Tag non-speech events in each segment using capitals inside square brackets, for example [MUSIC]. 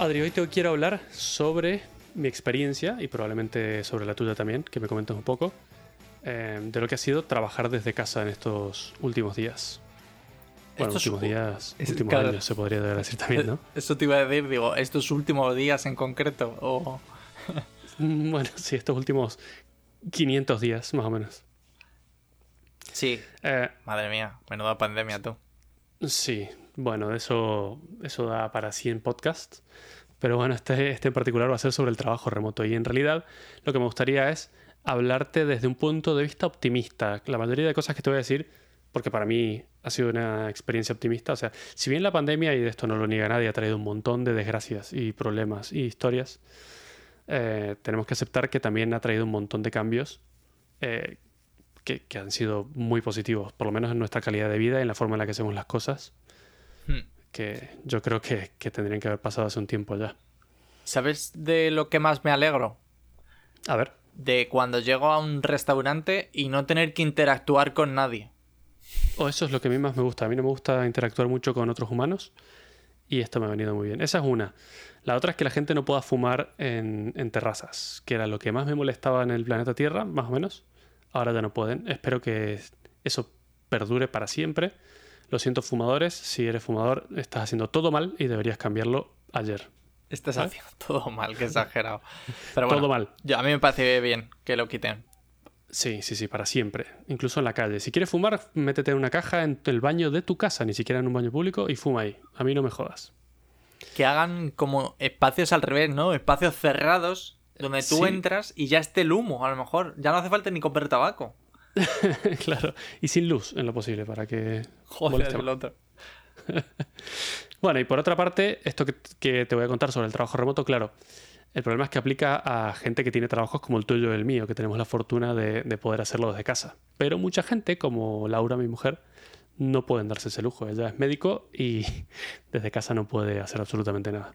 Adri, hoy te quiero hablar sobre mi experiencia y probablemente sobre la tuya también, que me comentes un poco, eh, de lo que ha sido trabajar desde casa en estos últimos días. Bueno, Estos últimos días, es- últimos claro. años se podría decir también, ¿no? [LAUGHS] Eso te iba a decir, digo, estos últimos días en concreto. O... [LAUGHS] Bueno, sí, estos últimos 500 días, más o menos. Sí, Eh, madre mía, menuda pandemia tú. Sí, bueno, eso, eso da para 100 podcasts. Pero bueno, este, este en particular va a ser sobre el trabajo remoto. Y en realidad lo que me gustaría es hablarte desde un punto de vista optimista. La mayoría de cosas que te voy a decir, porque para mí ha sido una experiencia optimista. O sea, si bien la pandemia, y de esto no lo niega nadie, ha traído un montón de desgracias y problemas y historias, eh, tenemos que aceptar que también ha traído un montón de cambios eh, que, que han sido muy positivos, por lo menos en nuestra calidad de vida y en la forma en la que hacemos las cosas Hmm. Que yo creo que, que tendrían que haber pasado hace un tiempo ya. ¿Sabes de lo que más me alegro? A ver, De cuando llego a un restaurante y no tener que interactuar con nadie. o eso es lo que a mí más me gusta. A mí no me gusta interactuar mucho con otros humanos y esto me ha venido muy bien. Esa es una. La otra es que la gente no pueda fumar en, en terrazas, que era lo que más me molestaba en el planeta Tierra, más o menos. Ahora ya no pueden. Espero que eso perdure para siempre. Lo siento, fumadores. Si eres fumador, estás haciendo todo mal y deberías cambiarlo ayer. Estás haciendo todo mal, que exagerado. Pero bueno, Todo mal. yo- a mí me parece bien que lo quiten. Sí, sí, sí, para siempre. Incluso en la calle. Si quieres fumar, métete en una caja en el baño de tu casa, ni siquiera en un baño público, y fuma ahí. A mí no me jodas. Que hagan como espacios al revés, ¿no? Espacios cerrados donde tú Sí. entras y ya esté el humo, a lo mejor. Ya no hace falta ni comprar tabaco. [LAUGHS] claro. Y sin luz, en lo posible, para que... Joder, el otro. [LAUGHS] Bueno, y por otra parte, esto que, que te voy a contar sobre el trabajo remoto, claro, el problema es que aplica a gente que tiene trabajos como el tuyo y el mío, que tenemos la fortuna de, de poder hacerlo desde casa. Pero mucha gente, como Laura, mi mujer, no pueden darse ese lujo. Ella es médico y [LAUGHS] desde casa no puede hacer absolutamente nada.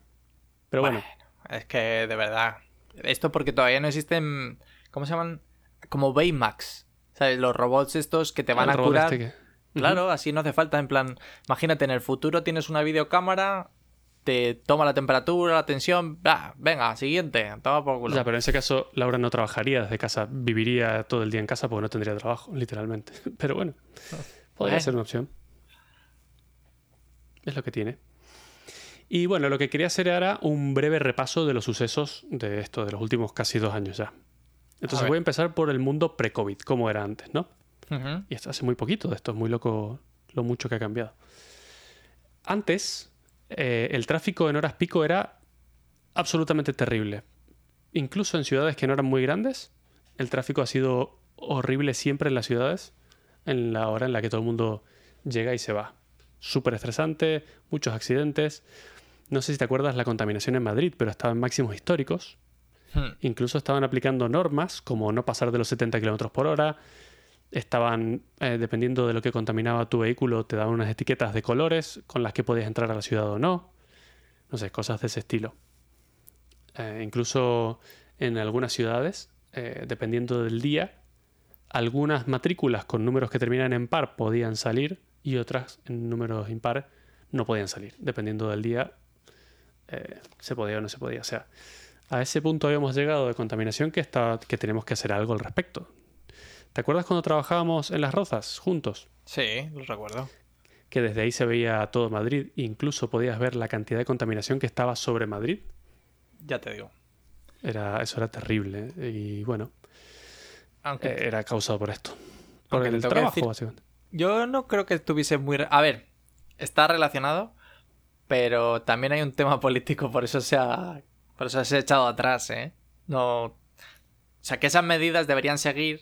Pero bueno, Es que de verdad. Esto porque todavía no existen. ¿Cómo se llaman? Como Baymax. ¿Sabes? Los robots estos que te van el a curar. este que- Claro, así no hace falta. En plan, imagínate, en el futuro tienes una videocámara, te toma la temperatura, la tensión. bla, venga, siguiente. Toma por culo. Ya, pero en ese caso Laura no trabajaría desde casa, viviría todo el día en casa porque no tendría trabajo, literalmente. [LAUGHS] Pero bueno, [LAUGHS] podría Bueno. ser una opción. Es lo que tiene. Y bueno, lo que quería hacer era un breve repaso de los sucesos de esto, de los últimos casi dos años ya. Entonces voy a empezar por el mundo pre-COVID, como era antes, ¿no? Y esto hace muy poquito de esto, es muy loco lo mucho que ha cambiado. Antes, eh, el tráfico en horas pico era absolutamente terrible. Incluso en ciudades que no eran muy grandes, el tráfico ha sido horrible siempre en las ciudades, en la hora en la que todo el mundo llega y se va. Súper estresante, muchos accidentes. No sé si te acuerdas la contaminación en Madrid, pero estaba en máximos históricos. Hmm. Incluso estaban aplicando normas como no pasar de los 70 km por hora. Estaban, eh, dependiendo de lo que contaminaba tu vehículo, te daban unas etiquetas de colores con las que podías entrar a la ciudad o no. No sé, cosas de ese estilo. Eh, incluso en algunas ciudades, eh, dependiendo del día, algunas matrículas con números que terminan en par podían salir y otras en números impar no podían salir. Dependiendo del día, se podía o no se podía. O sea, a ese punto habíamos llegado de contaminación que, está, que tenemos que hacer algo al respecto. ¿Te acuerdas cuando trabajábamos en Las Rozas juntos? Sí, lo recuerdo. Que desde ahí se veía todo Madrid, incluso podías ver la cantidad de contaminación que estaba sobre Madrid. Ya te digo. Era, eso era terrible. ¿eh? Y bueno, Aunque eh, era causado por esto. Por Aunque el trabajo, decir- básicamente. yo no creo que estuviese muy... A ver, está relacionado, pero también hay un tema [LAUGHS] político, por eso se ha, por eso se ha echado atrás, ¿eh? No... O sea, que esas medidas deberían seguir,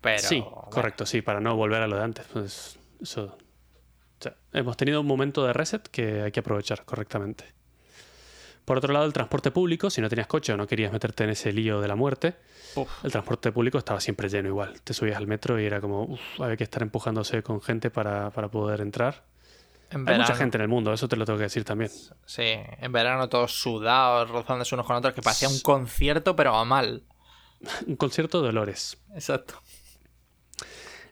pero... sí, bueno, correcto, sí, para no volver a lo de antes. Pues eso. o sea, hemos tenido un momento de reset que hay que aprovechar correctamente. Por otro lado, el transporte público, si no tenías coche o no querías meterte en ese lío de la muerte, uf, el transporte público estaba siempre lleno igual. Te subías al metro y era como, uff, había que estar empujándose con gente para, para poder entrar. En Hay verano, mucha gente en el mundo, eso te lo tengo que decir también. Sí, en verano todos sudados, rozándose unos con otros, que parecía un concierto, pero a mal. [LAUGHS] Un concierto de olores. Exacto.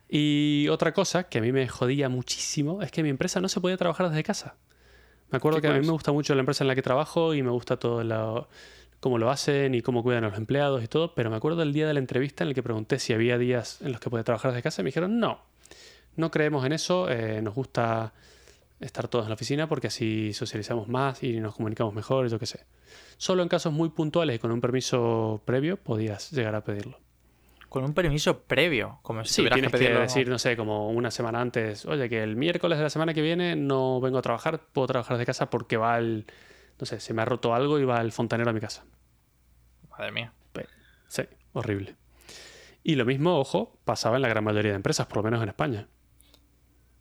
Y otra cosa que a mí me jodía muchísimo es que mi empresa no se podía trabajar desde casa. Me acuerdo ¿Qué que a mí me gusta mucho la empresa en la que trabajo y me gusta todo lo- cómo lo hacen y cómo cuidan a los empleados y todo, pero me acuerdo del día de la entrevista en el que pregunté si había días en los que podía trabajar desde casa y me dijeron no, no creemos en eso, eh, nos gusta estar todos en la oficina porque así socializamos más y nos comunicamos mejor, yo qué sé. Solo en casos muy puntuales y con un permiso previo podías llegar a pedirlo. Con un permiso previo, como si Sí, tienes que que, pedirlo. decir, no sé, como una semana antes, oye, que el miércoles de la semana que viene no vengo a trabajar, puedo trabajar de casa porque va el, no sé, se me ha roto algo y va el fontanero a mi casa. Madre mía. Sí, horrible. Y lo mismo, ojo, pasaba en la gran mayoría de empresas, por lo menos en España.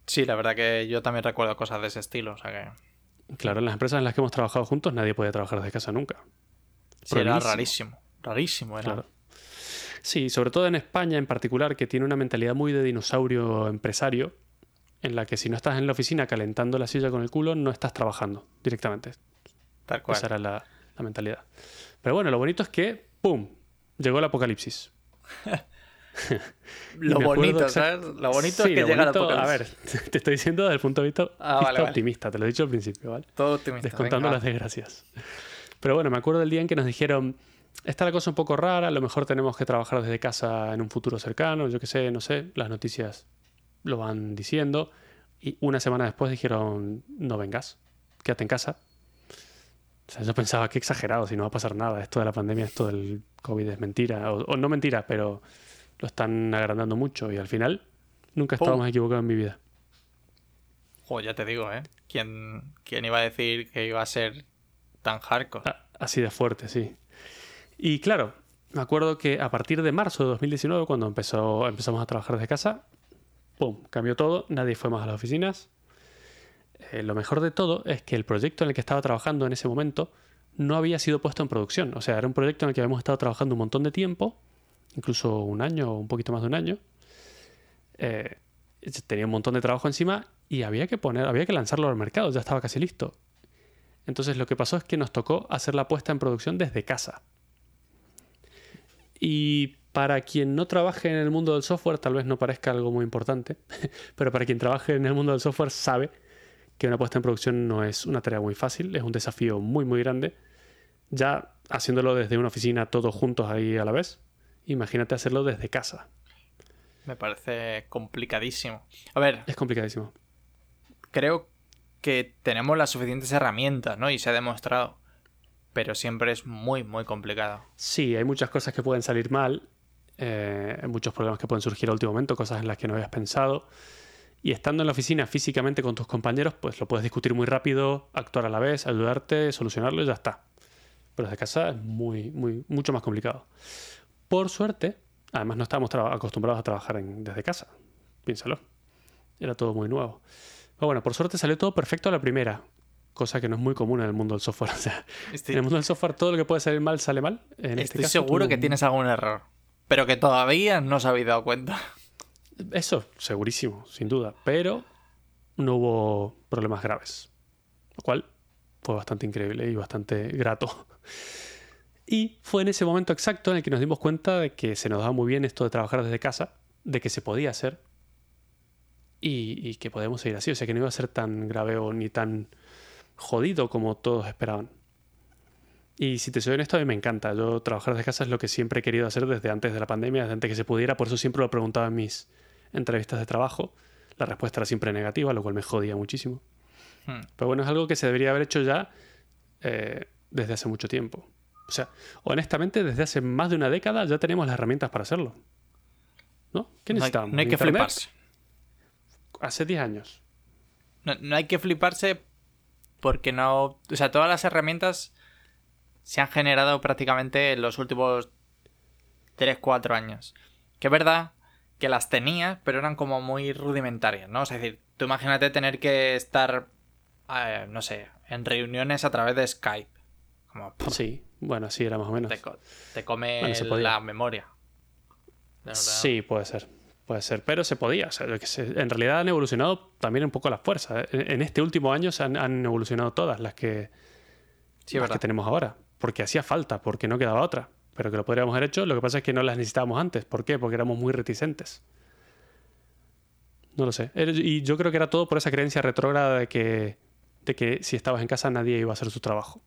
Sí, la verdad que yo también recuerdo cosas de ese estilo, o sea que Claro, en las empresas en las que hemos trabajado juntos nadie podía trabajar desde casa nunca. sí, era rarísimo. Rarísimo era. Claro. Sí, sobre todo en España en particular, que tiene una mentalidad muy de dinosaurio empresario, en la que si no estás en la oficina calentando la silla con el culo, no estás trabajando directamente. Tal cual. Esa era la, la mentalidad. Pero bueno, lo bonito es que, ¡pum! Llegó el apocalipsis. [LAUGHS] [LAUGHS] Lo bonito, ¿sabes? Lo bonito Sí, es que lo llega bonito- la A ver, [LAUGHS] te estoy diciendo desde el punto de vista, Ah, vista vale, vale. optimista, te lo he dicho al principio, ¿vale? Todo optimista. Descontando venga, las desgracias. Pero bueno, me acuerdo del día en que nos dijeron, está la cosa un poco rara, a lo mejor tenemos que trabajar desde casa en un futuro cercano, yo qué sé, no sé, las noticias lo van diciendo. Y una semana después dijeron, no vengas, quédate en casa. O sea, yo pensaba, qué exagerado, si no va a pasar nada, esto de la pandemia, esto del COVID es mentira, o, o no mentira, pero lo están agrandando mucho y al final nunca he estado más equivocado en mi vida. Joder, ya te digo, ¿eh? ¿Quién, ¿Quién iba a decir que iba a ser tan hardcore? A- Así de fuerte, sí. Y claro, me acuerdo que a partir de marzo de 2019, cuando empezó, empezamos a trabajar desde casa, ¡pum! Cambió todo, nadie fue más a las oficinas. Eh, lo mejor de todo es que el proyecto en el que estaba trabajando en ese momento no había sido puesto en producción. O sea, era un proyecto en el que habíamos estado trabajando un montón de tiempo, incluso un año o un poquito más de un año. Eh, tenía un montón de trabajo encima y había que poner, había que lanzarlo al mercado, ya estaba casi listo. Entonces lo que pasó es que nos tocó hacer la puesta en producción desde casa. Y para quien no trabaje en el mundo del software, tal vez no parezca algo muy importante, [LAUGHS] pero para quien trabaje en el mundo del software sabe que una puesta en producción no es una tarea muy fácil, es un desafío muy muy grande. Ya haciéndolo desde una oficina todos juntos ahí a la vez, imagínate hacerlo desde casa. Me parece complicadísimo. A ver, Es complicadísimo. creo que tenemos las suficientes herramientas, ¿no? Y se ha demostrado. Pero siempre es muy, muy complicado. Sí, hay muchas cosas que pueden salir mal, eh, hay muchos problemas que pueden surgir a último momento, cosas en las que no habías pensado. Y estando en la oficina físicamente con tus compañeros, pues lo puedes discutir muy rápido, actuar a la vez, ayudarte, solucionarlo y ya está. Pero desde casa es muy, muy, mucho más complicado. Por suerte, además no estábamos acostumbrados a trabajar en- desde casa. Piénsalo. Era todo muy nuevo. Pero bueno, por suerte salió todo perfecto a la primera. Cosa que no es muy común en el mundo del software. [LAUGHS] O sea, Estoy, en el mundo del software todo lo que puede salir mal sale mal. En este estoy caso, seguro que tienes algún error. Pero que todavía no os habéis dado cuenta. Eso, segurísimo, sin duda. Pero no hubo problemas graves. Lo cual fue bastante increíble y bastante grato. Y fue en ese momento exacto en el que nos dimos cuenta de que se nos daba muy bien esto de trabajar desde casa, de que se podía hacer y, y que podíamos seguir así. O sea que no iba a ser tan grave o ni tan jodido como todos esperaban. Y si te soy honesto, a mí me encanta. Yo trabajar desde casa es lo que siempre he querido hacer desde antes de la pandemia, desde antes que se pudiera. Por eso siempre lo preguntaba en mis entrevistas de trabajo. La respuesta era siempre negativa, lo cual me jodía muchísimo. Hmm. Pero bueno, es algo que se debería haber hecho ya eh, desde hace mucho tiempo. O sea, honestamente, desde hace más de una década ya tenemos las herramientas para hacerlo. ¿No? ¿Qué No hay, necesitamos? no hay que fliparse. Hace 10 años. No, no hay que fliparse porque no. O sea, todas las herramientas se han generado prácticamente en los últimos 3-4 años. Que es verdad que las tenías, pero eran como muy rudimentarias, ¿no? O sea, es decir, tú imagínate tener que estar, eh, no sé, en reuniones a través de Skype. Como Sí, bueno, sí, era más o menos. te, co- te come Bueno, se podía. la memoria. Sí, puede ser. Puede ser, pero se podía. O sea. En realidad han evolucionado también un poco las fuerzas. En, en este último año se han, han evolucionado todas las que, Sí, las que tenemos ahora. Porque hacía falta, porque no quedaba otra. Pero que lo podríamos haber hecho. Lo que pasa es que no las necesitábamos antes. ¿Por qué? Porque éramos muy reticentes. No lo sé. Y yo creo que era todo por esa creencia retrógrada de que de que si estabas en casa nadie iba a hacer su trabajo.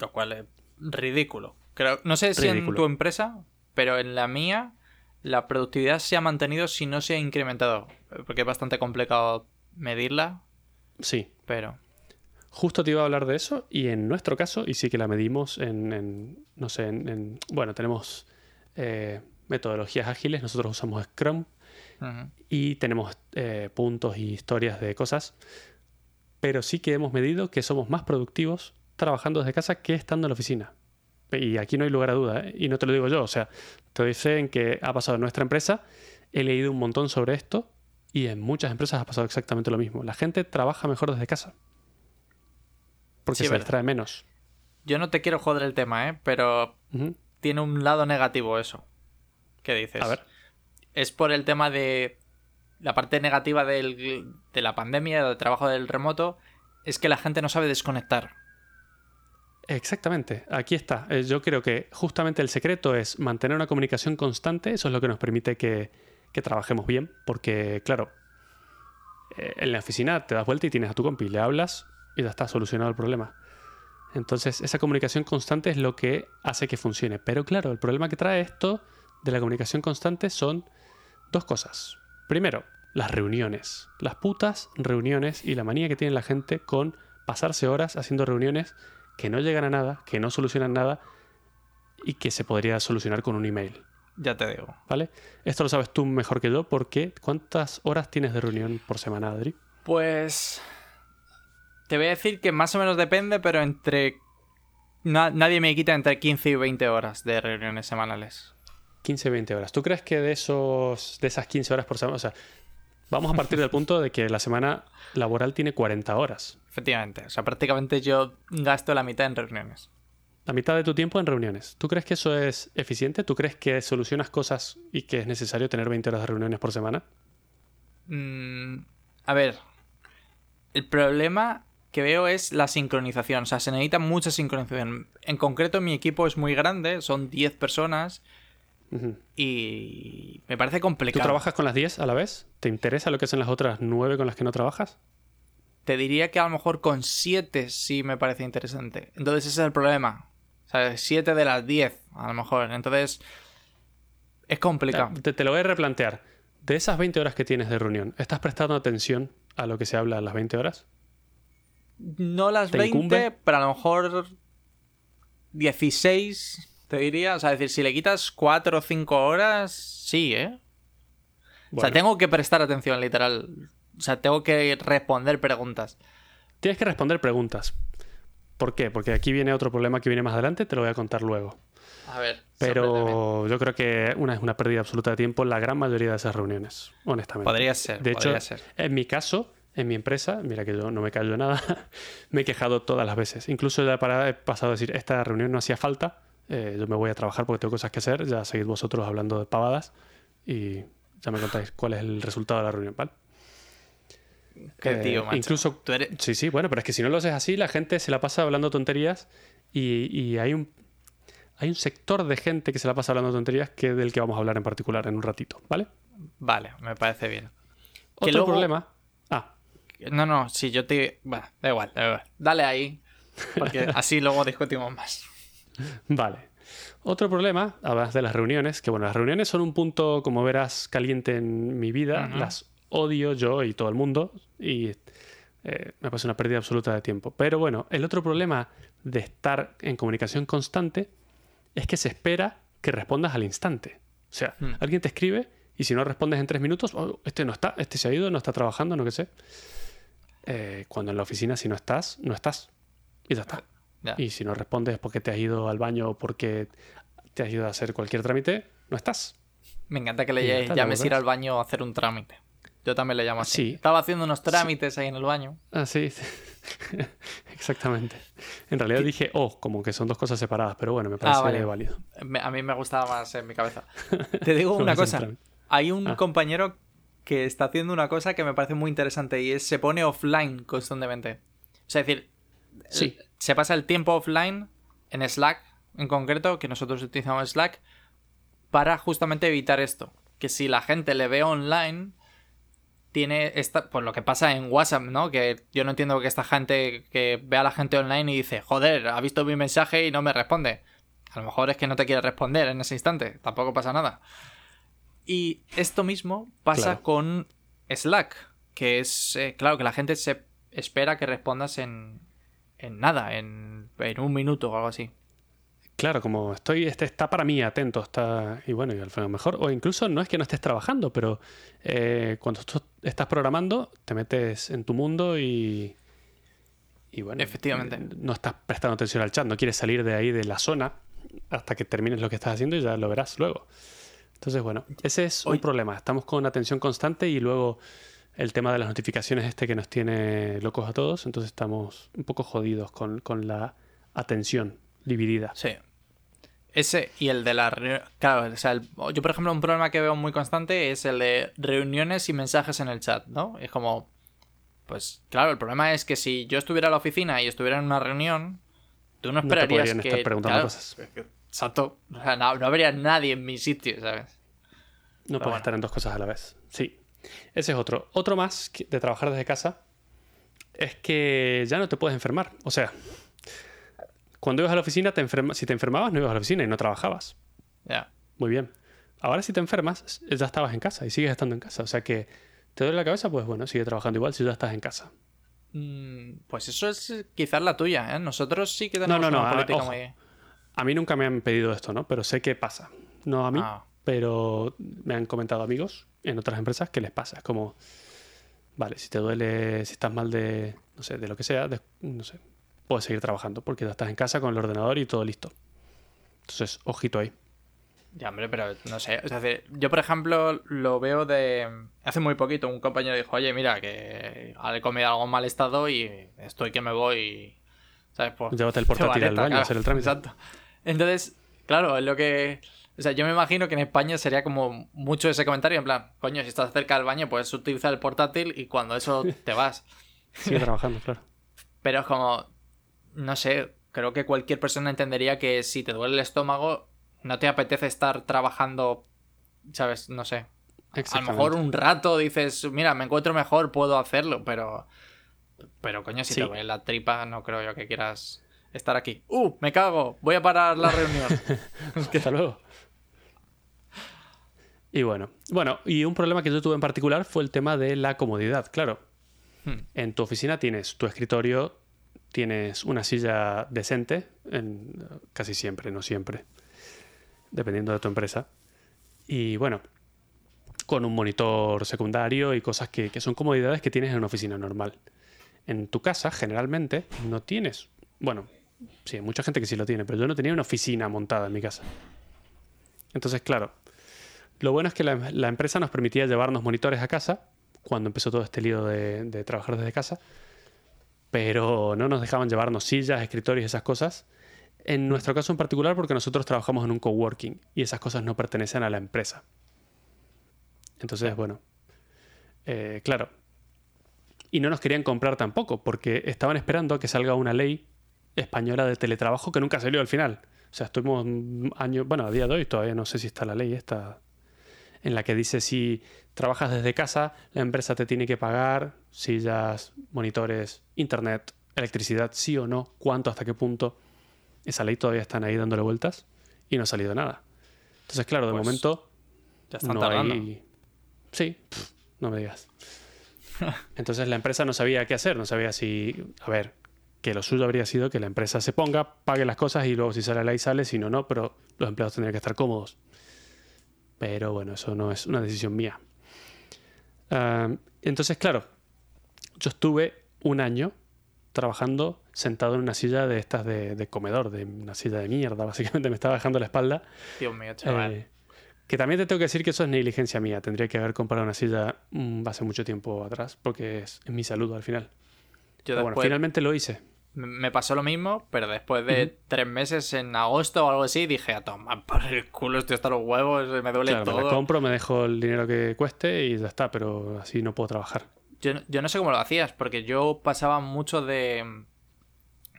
Lo cual es ridículo. Creo, no sé si en tu empresa, pero en la mía la productividad se ha mantenido si no se ha incrementado. Porque es bastante complicado medirla, Sí, pero... Justo te iba a hablar de eso y en nuestro caso, y sí que la medimos en, en, no sé, en, en- bueno, tenemos eh, metodologías ágiles, nosotros usamos Scrum y tenemos eh, puntos y historias de cosas, pero sí que hemos medido que somos más productivos trabajando desde casa que estando en la oficina. Y aquí no hay lugar a duda, ¿eh? y no te lo digo yo, o sea, te dice en que ha pasado en nuestra empresa, he leído un montón sobre esto y en muchas empresas ha pasado exactamente lo mismo. La gente trabaja mejor desde casa. Porque Sí, se verdad. distrae menos. Yo no te quiero joder el tema, ¿eh? Pero tiene un lado negativo eso. ¿Qué dices? A ver. Es por el tema de la parte negativa del- de la pandemia, del trabajo del remoto, es que la gente no sabe desconectar. Exactamente, aquí está. Eh, Yo creo que justamente el secreto es mantener una comunicación constante, eso es lo que nos permite que, trabajemos bien, porque claro, eh, en la oficina te das vuelta y tienes a tu compi, le hablas y ya está solucionado el problema. Entonces, esa comunicación constante es lo que hace que funcione. Pero claro, el problema que trae esto de la comunicación constante son dos cosas. Primero, las reuniones. Las putas reuniones y la manía que tiene la gente con pasarse horas haciendo reuniones que no llegan a nada, que no solucionan nada y que se podría solucionar con un email. Ya te digo. ¿Vale? Esto lo sabes tú mejor que yo porque ¿cuántas horas tienes de reunión por semana, Adri? Pues. Te voy a decir que más o menos depende, pero entre. na- nadie me quita entre 15 y 20 horas de reuniones semanales. 15, 20 horas. ¿Tú crees que de esos de esas 15 horas por semana, o sea, vamos a partir del punto de que la semana laboral tiene 40 horas? Efectivamente. O sea, prácticamente yo gasto la mitad en reuniones. La mitad de tu tiempo en reuniones. ¿Tú crees que eso es eficiente? ¿Tú crees que solucionas cosas y que es necesario tener 20 horas de reuniones por semana? Mm, a ver. El problema que veo es la sincronización. O sea, se necesita mucha sincronización. En concreto, mi equipo es muy grande, son 10 personas. Ujú. Y me parece ¿Tú complicado. trabajas con las 10 a la vez? ¿Te interesa lo que hacen las otras 9 con las que no trabajas? Te diría que a lo mejor con 7 sí me parece interesante. Entonces ese es el problema. O sea, 7 de las 10, a lo mejor. Entonces es complicado. Te, te lo voy a replantear. De esas 20 horas que tienes de reunión, ¿estás prestando atención a lo que se habla a las 20 horas? No las ¿Te 20, incumbe? pero a lo mejor 16, te diría. O sea, decir, si le quitas 4 o 5 horas, sí, ¿eh? O sea, tengo que prestar atención, literal. O sea, tengo que responder preguntas. Tienes que responder preguntas. ¿Por qué? Porque aquí viene otro problema que viene más adelante, te lo voy a contar luego. A ver. Pero yo creo que una es una pérdida absoluta de tiempo en la gran mayoría de esas reuniones, honestamente. Podría ser, De hecho, ser. en mi caso, en mi empresa, mira que yo no me callo nada, [LAUGHS] me he quejado todas las veces. Incluso ya para, he pasado a decir, esta reunión no hacía falta, eh, yo me voy a trabajar porque tengo cosas que hacer, ya seguid vosotros hablando de pavadas y ya me contáis cuál es el resultado de la reunión, ¿vale? Qué Eh, tío, macho. incluso Tú eres- Sí, sí, bueno, pero es que si no lo haces así, la gente se la pasa hablando tonterías y, y hay un hay un sector de gente que se la pasa hablando tonterías que del que vamos a hablar en particular en un ratito, ¿vale? Vale, me parece bien. Otro luego- problema. Ah, No, no, si yo te. Bueno, da igual, da igual. Dale ahí. Porque [LAUGHS] así luego discutimos más. [LAUGHS] vale. Otro problema, además de las reuniones, que bueno, las reuniones son un punto, como verás, caliente en mi vida. Las odio yo y todo el mundo. Y eh, me parece una pérdida absoluta de tiempo. Pero bueno, el otro problema de estar en comunicación constante es que se espera que respondas al instante. O sea, Hmm. alguien te escribe y si no respondes en tres minutos, "Oh, este no está, este se ha ido, no está trabajando, no que sé. Eh, cuando en la oficina, si no estás, no estás. Y ya está. Y si no respondes es porque te has ido al baño o porque te has ido a hacer cualquier trámite, no estás. Me encanta que le llames luego ir al baño a hacer un trámite. Yo también le llamo así. Sí. Estaba haciendo unos trámites ahí en el baño. Ah, sí. [LAUGHS] Exactamente. En realidad dije, oh, como que son dos cosas separadas, pero bueno, me parece Ah, vale. válido. A mí me gustaba más en mi cabeza. [LAUGHS] Te digo una cosa. Hay un Ah. compañero que está haciendo una cosa que me parece muy interesante y es se pone offline constantemente. O sea, es decir, Sí. se pasa el tiempo offline en Slack, en concreto, que nosotros utilizamos Slack, para justamente evitar esto. Que si la gente le ve online, tiene esta, pues lo que pasa en WhatsApp, ¿no? Que yo no entiendo que esta gente que ve a la gente online y dice, joder, ha visto mi mensaje y no me responde. A lo mejor es que no te quiere responder en ese instante, tampoco pasa nada. Y esto mismo pasa con Slack, que es, eh, claro, que la gente se espera que respondas en, en nada, en, en un minuto o algo así. Claro, como estoy, este está para mí atento, está, y bueno, y al final mejor, o incluso no es que no estés trabajando, pero eh, cuando tú estás programando, te metes en tu mundo y, y bueno, Efectivamente. no estás prestando atención al chat, no quieres salir de ahí de la zona hasta que termines lo que estás haciendo y ya lo verás luego. Entonces, bueno, ese es un problema, estamos con atención constante y luego el tema de las notificaciones este que nos tiene locos a todos, entonces estamos un poco jodidos con, con la atención dividida. Sí. Ese y el de la Claro, o sea, yo por ejemplo un problema que veo muy constante es el de reuniones y mensajes en el chat, ¿no? Es como... Pues claro, el problema es que si yo estuviera en la oficina y estuviera en una reunión, tú no esperarías no te que... Estar preguntando cosas. Exacto. O sea, no, habría nadie en mi sitio, ¿sabes? No puedes estar en dos cosas a la vez. Sí. Ese es otro. Otro más de trabajar desde casa es que ya no te puedes enfermar. O sea, cuando ibas a la oficina, te si te enfermabas, no ibas a la oficina y no trabajabas. Ya. Muy bien. Ahora si te enfermas, ya estabas en casa y sigues estando en casa. O sea que te duele la cabeza, pues bueno, sigue trabajando igual si ya estás en casa. Mm, pues eso es quizás la tuya, ¿eh? Nosotros sí que tenemos no, no, una política muy... A mí nunca me han pedido esto, ¿no? Pero sé que pasa. No a mí, ah. Pero me han comentado amigos en otras empresas que les pasa. Es como, vale, si te duele, si estás mal de, no sé, de lo que sea, no sé, puedes seguir trabajando porque ya estás en casa con el ordenador y todo listo. Entonces, ojito ahí. Ya, hombre, pero no sé. yo, por ejemplo, lo veo de. Hace muy poquito un compañero dijo: Oye, mira, que he comido algo en mal estado y estoy que me voy. ¿Sabes? Pues, Llévate el [LAUGHS] portátil al baño a hacer el trámite. Exacto. Entonces, claro, es lo que. O sea, yo me imagino que en España sería como mucho ese comentario, en plan, coño, si estás cerca del baño, puedes utilizar el portátil y cuando eso te vas. [LAUGHS] Sigue trabajando, claro. Pero es como, no sé, creo que cualquier persona entendería que si te duele el estómago, no te apetece estar trabajando, ¿sabes? No sé. A lo mejor un rato dices, mira, me encuentro mejor, puedo hacerlo, pero... Pero coño, si te duele la tripa, no creo yo que quieras estar aquí. ¡Uh! Me cago, voy a parar la reunión. [LAUGHS] Hasta luego. Y bueno, bueno, y un problema que yo tuve en particular fue el tema de la comodidad, claro. Hmm. En tu oficina tienes tu escritorio, tienes una silla decente, en, casi siempre, no siempre, dependiendo de tu empresa. Y bueno, con un monitor secundario y cosas que, son comodidades que tienes en una oficina normal. En tu casa, generalmente, no tienes. Bueno, sí, hay mucha gente que sí lo tiene, pero yo no tenía una oficina montada en mi casa. Entonces, claro, lo bueno es que la, empresa nos permitía llevarnos monitores a casa cuando empezó todo este lío de, trabajar desde casa pero no nos dejaban llevarnos sillas, escritorios esas cosas. En nuestro caso en particular porque nosotros trabajamos en un coworking y esas cosas no pertenecen a la empresa. Entonces, bueno, eh, claro. Y no nos querían comprar tampoco porque estaban esperando a que salga una ley española de teletrabajo que nunca salió al final. O sea, estuvimos años, bueno, a día de hoy todavía no sé si está la ley esta en la que dice si trabajas desde casa, la empresa te tiene que pagar sillas, monitores, internet, electricidad, sí o no, cuánto, hasta qué punto. Esa ley todavía están ahí dándole vueltas y no ha salido nada. Entonces, claro, de pues, momento ya están no Sí, no me digas. [LAUGHS] Entonces la empresa no sabía qué hacer, no sabía si, a ver, que lo suyo habría sido que la empresa se ponga, pague las cosas y luego si sale la ley sale, si no, no, pero los empleados tendrían que estar cómodos. Pero bueno, eso no es una decisión mía. entonces, claro, yo estuve un año trabajando sentado en una silla de estas de, comedor, de una silla de mierda, [LAUGHS] básicamente me estaba dejando la espalda. Dios mío, chaval. Eh, que también te tengo que decir que eso es negligencia mía. Tendría que haber comprado una silla mm, hace mucho tiempo atrás, porque es, mi salud al final. Yo bueno, finalmente lo hice me pasó lo mismo, pero después de tres meses en agosto o algo así, dije, a tomar por el culo, estoy hasta los huevos, me duele todo. Me la compro, me dejo el dinero que cueste y ya está, pero así no puedo trabajar. Yo, yo no sé cómo lo hacías, porque yo pasaba mucho de,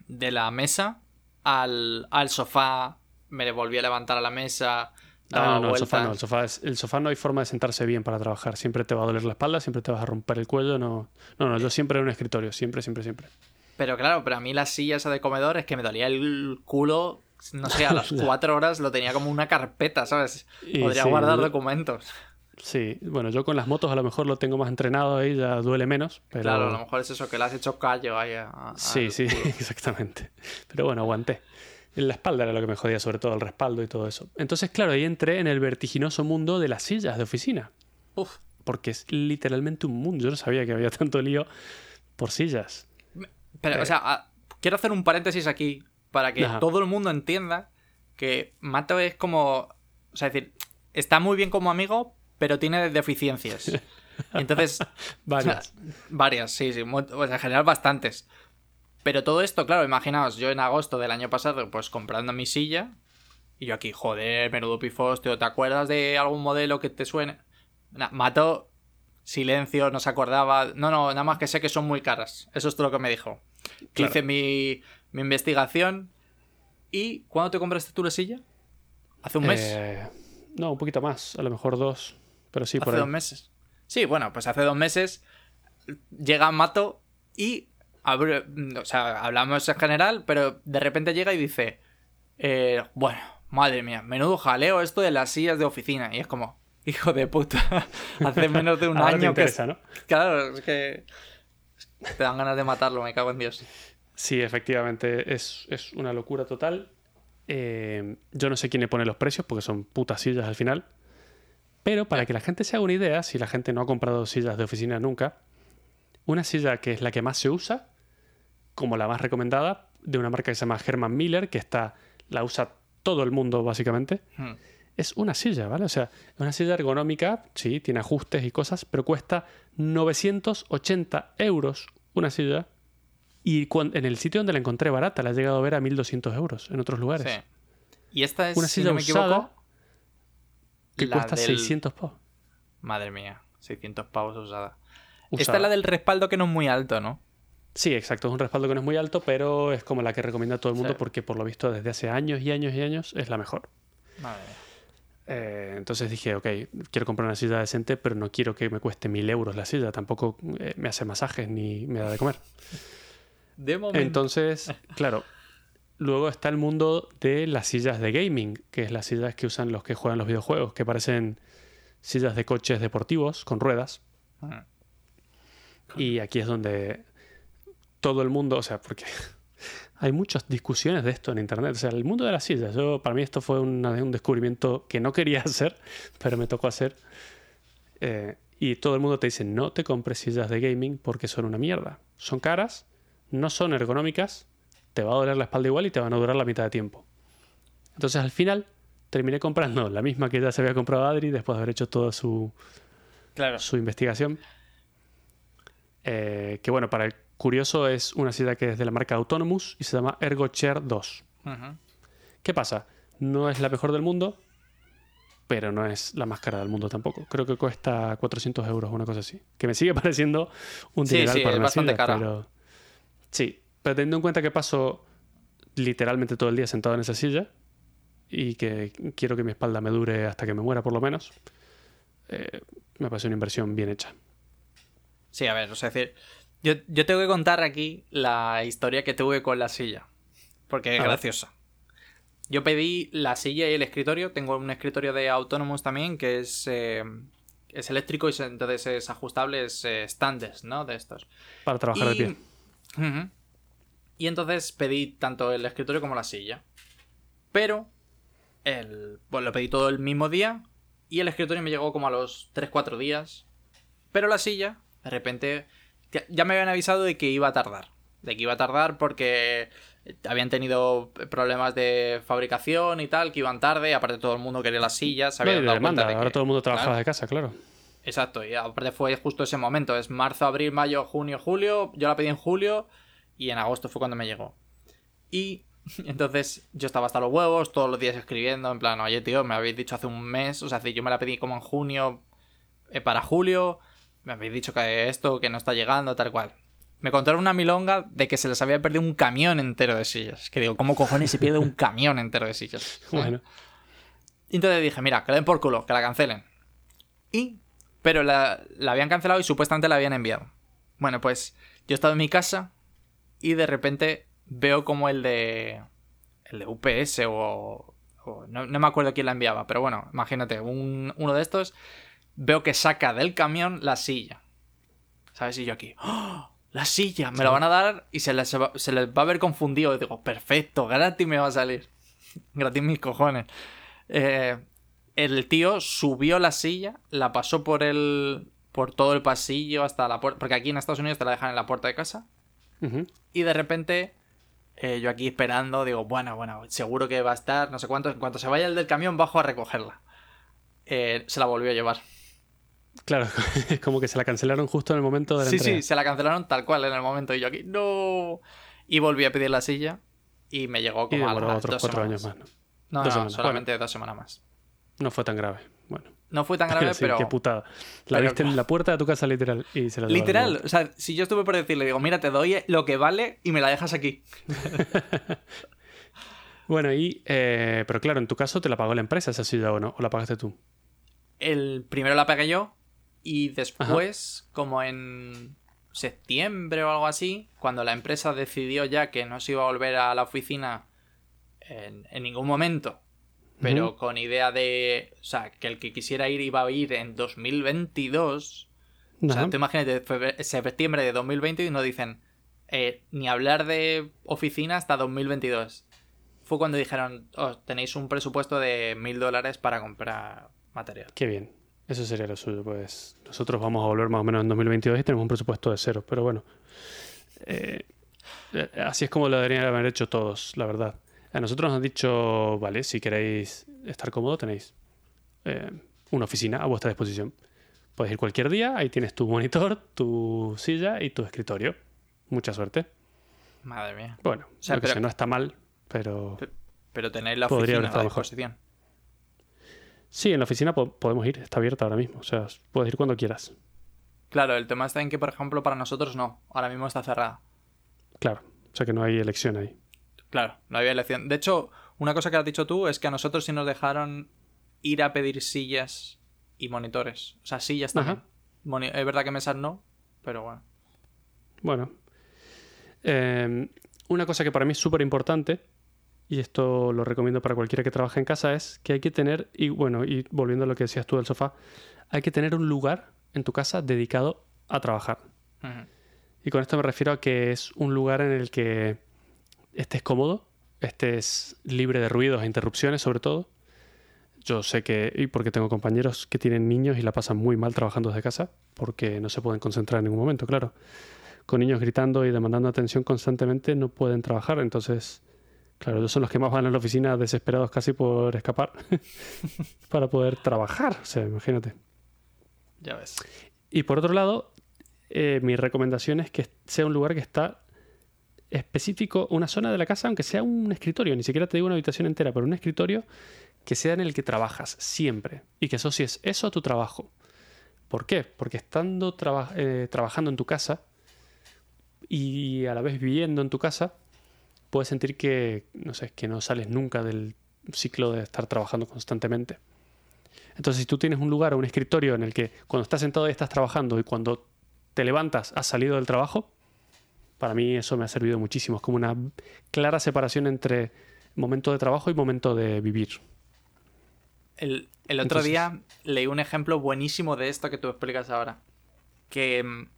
de la mesa al, al sofá, me volví a levantar a la mesa, daba Ah, no, no, el sofá no. El sofá, es- el sofá no hay forma de sentarse bien para trabajar. Siempre te va a doler la espalda, siempre te vas a romper el cuello. No, no, no yo siempre en un escritorio, siempre, siempre, siempre. Pero claro, pero a mí la silla esa de comedor es que me dolía el culo. No sé, a las [LAUGHS] cuatro horas lo tenía como una carpeta, ¿sabes? Podría sí, guardar documentos. Sí, bueno, yo con las motos a lo mejor lo tengo más entrenado ahí, ya duele menos. Pero... Claro, a lo mejor es eso, que le has hecho callo ahí. a- a- Sí, sí, culo. [LAUGHS] exactamente. Pero bueno, aguanté. La espalda era lo que me jodía, sobre todo el respaldo y todo eso. Entonces, claro, ahí entré en el vertiginoso mundo de las sillas de oficina. Uf. Porque es literalmente un mundo. Yo no sabía que había tanto lío por sillas. Pero, Eh. o sea, a- quiero hacer un paréntesis aquí para que Ajá. todo el mundo entienda que Mato es como. O sea, es decir, está muy bien como amigo, pero tiene deficiencias. [LAUGHS] Entonces, Varias. varias, sí, sí, o sea, en general bastantes. Pero todo esto, claro, imaginaos, yo en agosto del año pasado, pues comprando mi silla, y yo aquí, joder, menudo pifostio, ¿te acuerdas de algún modelo que te suene? Na- Mato, silencio, no se acordaba. No, no, nada más que sé que son muy caras. Eso es todo lo que me dijo. Claro. Hice mi, mi investigación. ¿Y cuándo te compraste tú la silla? Hace un mes. Eh, no, un poquito más, a lo mejor dos. Pero sí, por hace ahí. dos meses. Sí, bueno, pues hace dos meses llega Mato y. abre- o sea, hablamos en general, pero de repente llega y dice: eh, Bueno, madre mía, menudo jaleo esto de las sillas de oficina. Y es como, hijo de puta, [LAUGHS] hace menos de un Ahora te año que. Claro, es que. Te dan ganas de matarlo, me cago en Dios. Sí, efectivamente, es, es una locura total. Eh, yo no sé quién le pone los precios porque son putas sillas al final. Pero para que la gente se haga una idea, si la gente no ha comprado sillas de oficina nunca, una silla que es la que más se usa, como la más recomendada, de una marca que se llama Herman Miller, que está, la usa todo el mundo básicamente, Hmm. es una silla, ¿vale? O sea, es una silla ergonómica, sí, tiene ajustes y cosas, pero cuesta 980 euros una silla. Y en el sitio donde la encontré barata, la he llegado a ver a 1200 euros en otros lugares. Sí. Y esta es, Una si silla no me equivoco, usada que la cuesta del- 600 pavos. Madre mía, 600 pavos usada. Usada. Esta es la del respaldo que no es muy alto, ¿no? Sí, exacto. Es un respaldo que no es muy alto, pero es como la que recomienda todo el mundo Sí. porque por lo visto desde hace años y años y años es la mejor. Madre mía. Eh, entonces dije, ok, quiero comprar una silla decente, pero no quiero que me cueste mil euros la silla. Tampoco eh, me hace masajes ni me da de comer. De momento. Entonces, claro, luego está el mundo de las sillas de gaming, que es las sillas que usan los que juegan los videojuegos, que parecen sillas de coches deportivos con ruedas. Mm. Y aquí es donde todo el mundo, o sea, porque hay muchas discusiones de esto en internet. O sea, el mundo de las sillas, yo, para mí esto fue una- un descubrimiento que no quería [LAUGHS] hacer, pero me tocó hacer. Eh, y todo el mundo te dice, no te compres sillas de gaming porque son una mierda. Son caras, no son ergonómicas, te va a doler la espalda igual y te van a durar la mitad de tiempo. Entonces al final terminé comprando la misma que ya se había comprado Adri después de haber hecho toda su, Claro. su investigación. Eh, que bueno, para el curioso es una silla que es de la marca Autonomous y se llama Ergo Chair 2. Ujú. ¿Qué pasa? No es la mejor del mundo, pero no es la más cara del mundo tampoco. Creo que cuesta 400 euros, una cosa así. Que me sigue [LAUGHS] pareciendo un Sí, dineral sí, para es una bastante silla, cara. pero... Sí, pero teniendo en cuenta que paso literalmente todo el día sentado en esa silla y que quiero que mi espalda me dure hasta que me muera por lo menos, eh, me parece una inversión bien hecha. Sí, a ver, o sea, es decir, yo, yo tengo que contar aquí la historia que tuve con la silla. Porque es A ver. graciosa. Yo pedí la silla y el escritorio. Tengo un escritorio de Autonomous también que es, eh, es eléctrico y entonces es ajustable, es eh, ¿no? De estos. Para trabajar de pie. Y entonces pedí tanto el escritorio como la silla. Pero el, pues lo pedí todo el mismo día y el escritorio me llegó como a los 3-4 días. Pero la silla, de repente, ya- ya me habían avisado de que iba a tardar. De que iba a tardar porque habían tenido problemas de fabricación y tal, que iban tarde. Aparte todo el mundo quería las sillas. No, habían de dado cuenta demanda. que- Ahora todo el mundo trabaja Claro. de casa, claro. Exacto, y aparte fue justo ese momento, es marzo, abril, mayo, junio, julio, yo la pedí en julio y en agosto fue cuando me llegó. Y [LAUGHS] entonces yo estaba hasta los huevos, todos los días escribiendo, en plan, oye tío, me habéis dicho hace un mes, o sea, yo me la pedí como en junio eh, para julio, me habéis dicho que esto, que no está llegando, tal cual. Me contaron una milonga de que se les había perdido un camión entero de sillas. Que digo, ¿cómo cojones se pierde un camión entero de sillas? [LAUGHS] Bueno, entonces dije, mira, que le den por culo, que la cancelen. Y, pero la, la habían cancelado y supuestamente la habían enviado. Bueno, pues yo estaba en mi casa y de repente veo como el de. El de UPS o. o no, no me acuerdo quién la enviaba, pero bueno, imagínate, un- uno de estos. Veo que saca del camión la silla. ¿Sabes? Y yo aquí. ¡Oh! La silla, me la van a dar y se les, va, se les va a ver confundido. Y digo, perfecto, gratis me va a salir. [LAUGHS] gratis mis cojones. Eh, el tío subió la silla, la pasó por el. por todo el pasillo hasta la puerta. Porque aquí en Estados Unidos te la dejan en la puerta de casa. Y de repente, eh, yo aquí esperando, digo, bueno, bueno, seguro que va a estar, no sé cuánto. En cuanto se vaya el del camión, bajo a recogerla. Eh, se la volvió a llevar. Claro, [LAUGHS] es como que se la cancelaron justo en el momento de la Sí, entrega. sí, se la cancelaron tal cual en el momento. Y yo aquí, no. Y volví a pedir la silla. Y me llegó Y como a demoró las otros dos cuatro semanas. años más. ¿no? No, Dos no, solamente dos semanas más. No fue tan grave. Bueno. No fue tan [LAUGHS] grave, Sí, pero. Qué putada. La pero- viste en la puerta de tu casa literal y se la Literal, o sea, si yo estuve por decirle, digo, mira, te doy lo que vale y me la dejas aquí. [LAUGHS] Bueno, y. eh, pero claro, en tu caso te la pagó la empresa esa silla o no, o la pagaste tú. El primero la pagué yo y después, como en septiembre o algo así, cuando la empresa decidió ya que no se iba a volver a la oficina en, en ningún momento, pero con idea de, o sea, que el que quisiera ir iba a ir en 2022. O sea, tú imagínate, septiembre de 2020 y nos dicen eh, ni hablar de oficina hasta 2022. Fue cuando dijeron, "Oh, tenéis un presupuesto de mil dólares para comprar material. Qué bien. Eso sería lo suyo. Pues nosotros vamos a volver más o menos en 2022 y tenemos un presupuesto de cero. Pero bueno. eh, eh, así es como lo deberían haber hecho todos, la verdad. A nosotros nos han dicho, vale, si queréis estar cómodo, tenéis eh, una oficina a vuestra disposición. Puedes ir cualquier día, ahí tienes tu monitor, tu silla y tu escritorio. Mucha suerte. Madre mía. Bueno, sea, yo que no está mal, pero Pe- Pero tenéis la oficina a mejor. Sí, en la oficina po- podemos ir, está abierta ahora mismo. O sea, puedes ir cuando quieras. Claro, el tema está en que, por ejemplo, para nosotros no. Ahora mismo está cerrada. Claro, o sea que no hay elección ahí. Claro, no había elección. De hecho, una cosa que has dicho tú es que a nosotros sí nos dejaron ir a pedir sillas y monitores. O sea, sillas también. Moni- es verdad que mesas no, pero bueno. Bueno. Eh, una cosa que para mí es súper importante, y esto lo recomiendo para cualquiera que trabaje en casa, es que hay que tener, y bueno, y volviendo a lo que decías tú del sofá, hay que tener un lugar en tu casa dedicado a trabajar. Y con esto me refiero a que es un lugar en el que estés cómodo, estés libre de ruidos e interrupciones sobre todo. Yo sé que, y porque tengo compañeros que tienen niños y la pasan muy mal trabajando desde casa, porque no se pueden concentrar en ningún momento, claro. Con niños gritando y demandando atención constantemente no pueden trabajar, entonces, claro, ellos son los que más van a la oficina desesperados casi por escapar [LAUGHS] para poder trabajar, o sea, imagínate. Ya ves. Y por otro lado, eh, mi recomendación es que sea un lugar que está específico, una zona de la casa, aunque sea un escritorio, ni siquiera te digo una habitación entera, pero un escritorio que sea en el que trabajas siempre y que asocies eso a tu trabajo. ¿Por qué? Porque estando traba- eh, trabajando en tu casa y a la vez viviendo en tu casa, puedes sentir que, no sé, que no sales nunca del ciclo de estar trabajando constantemente. Entonces, si tú tienes un lugar o un escritorio en el que cuando estás sentado ahí estás trabajando y cuando te levantas has salido del trabajo, para mí eso me ha servido muchísimo. Es como una clara separación entre momento de trabajo y momento de vivir. El, el otro Entonces- día leí un ejemplo buenísimo de esto que tú explicas ahora. Que mm,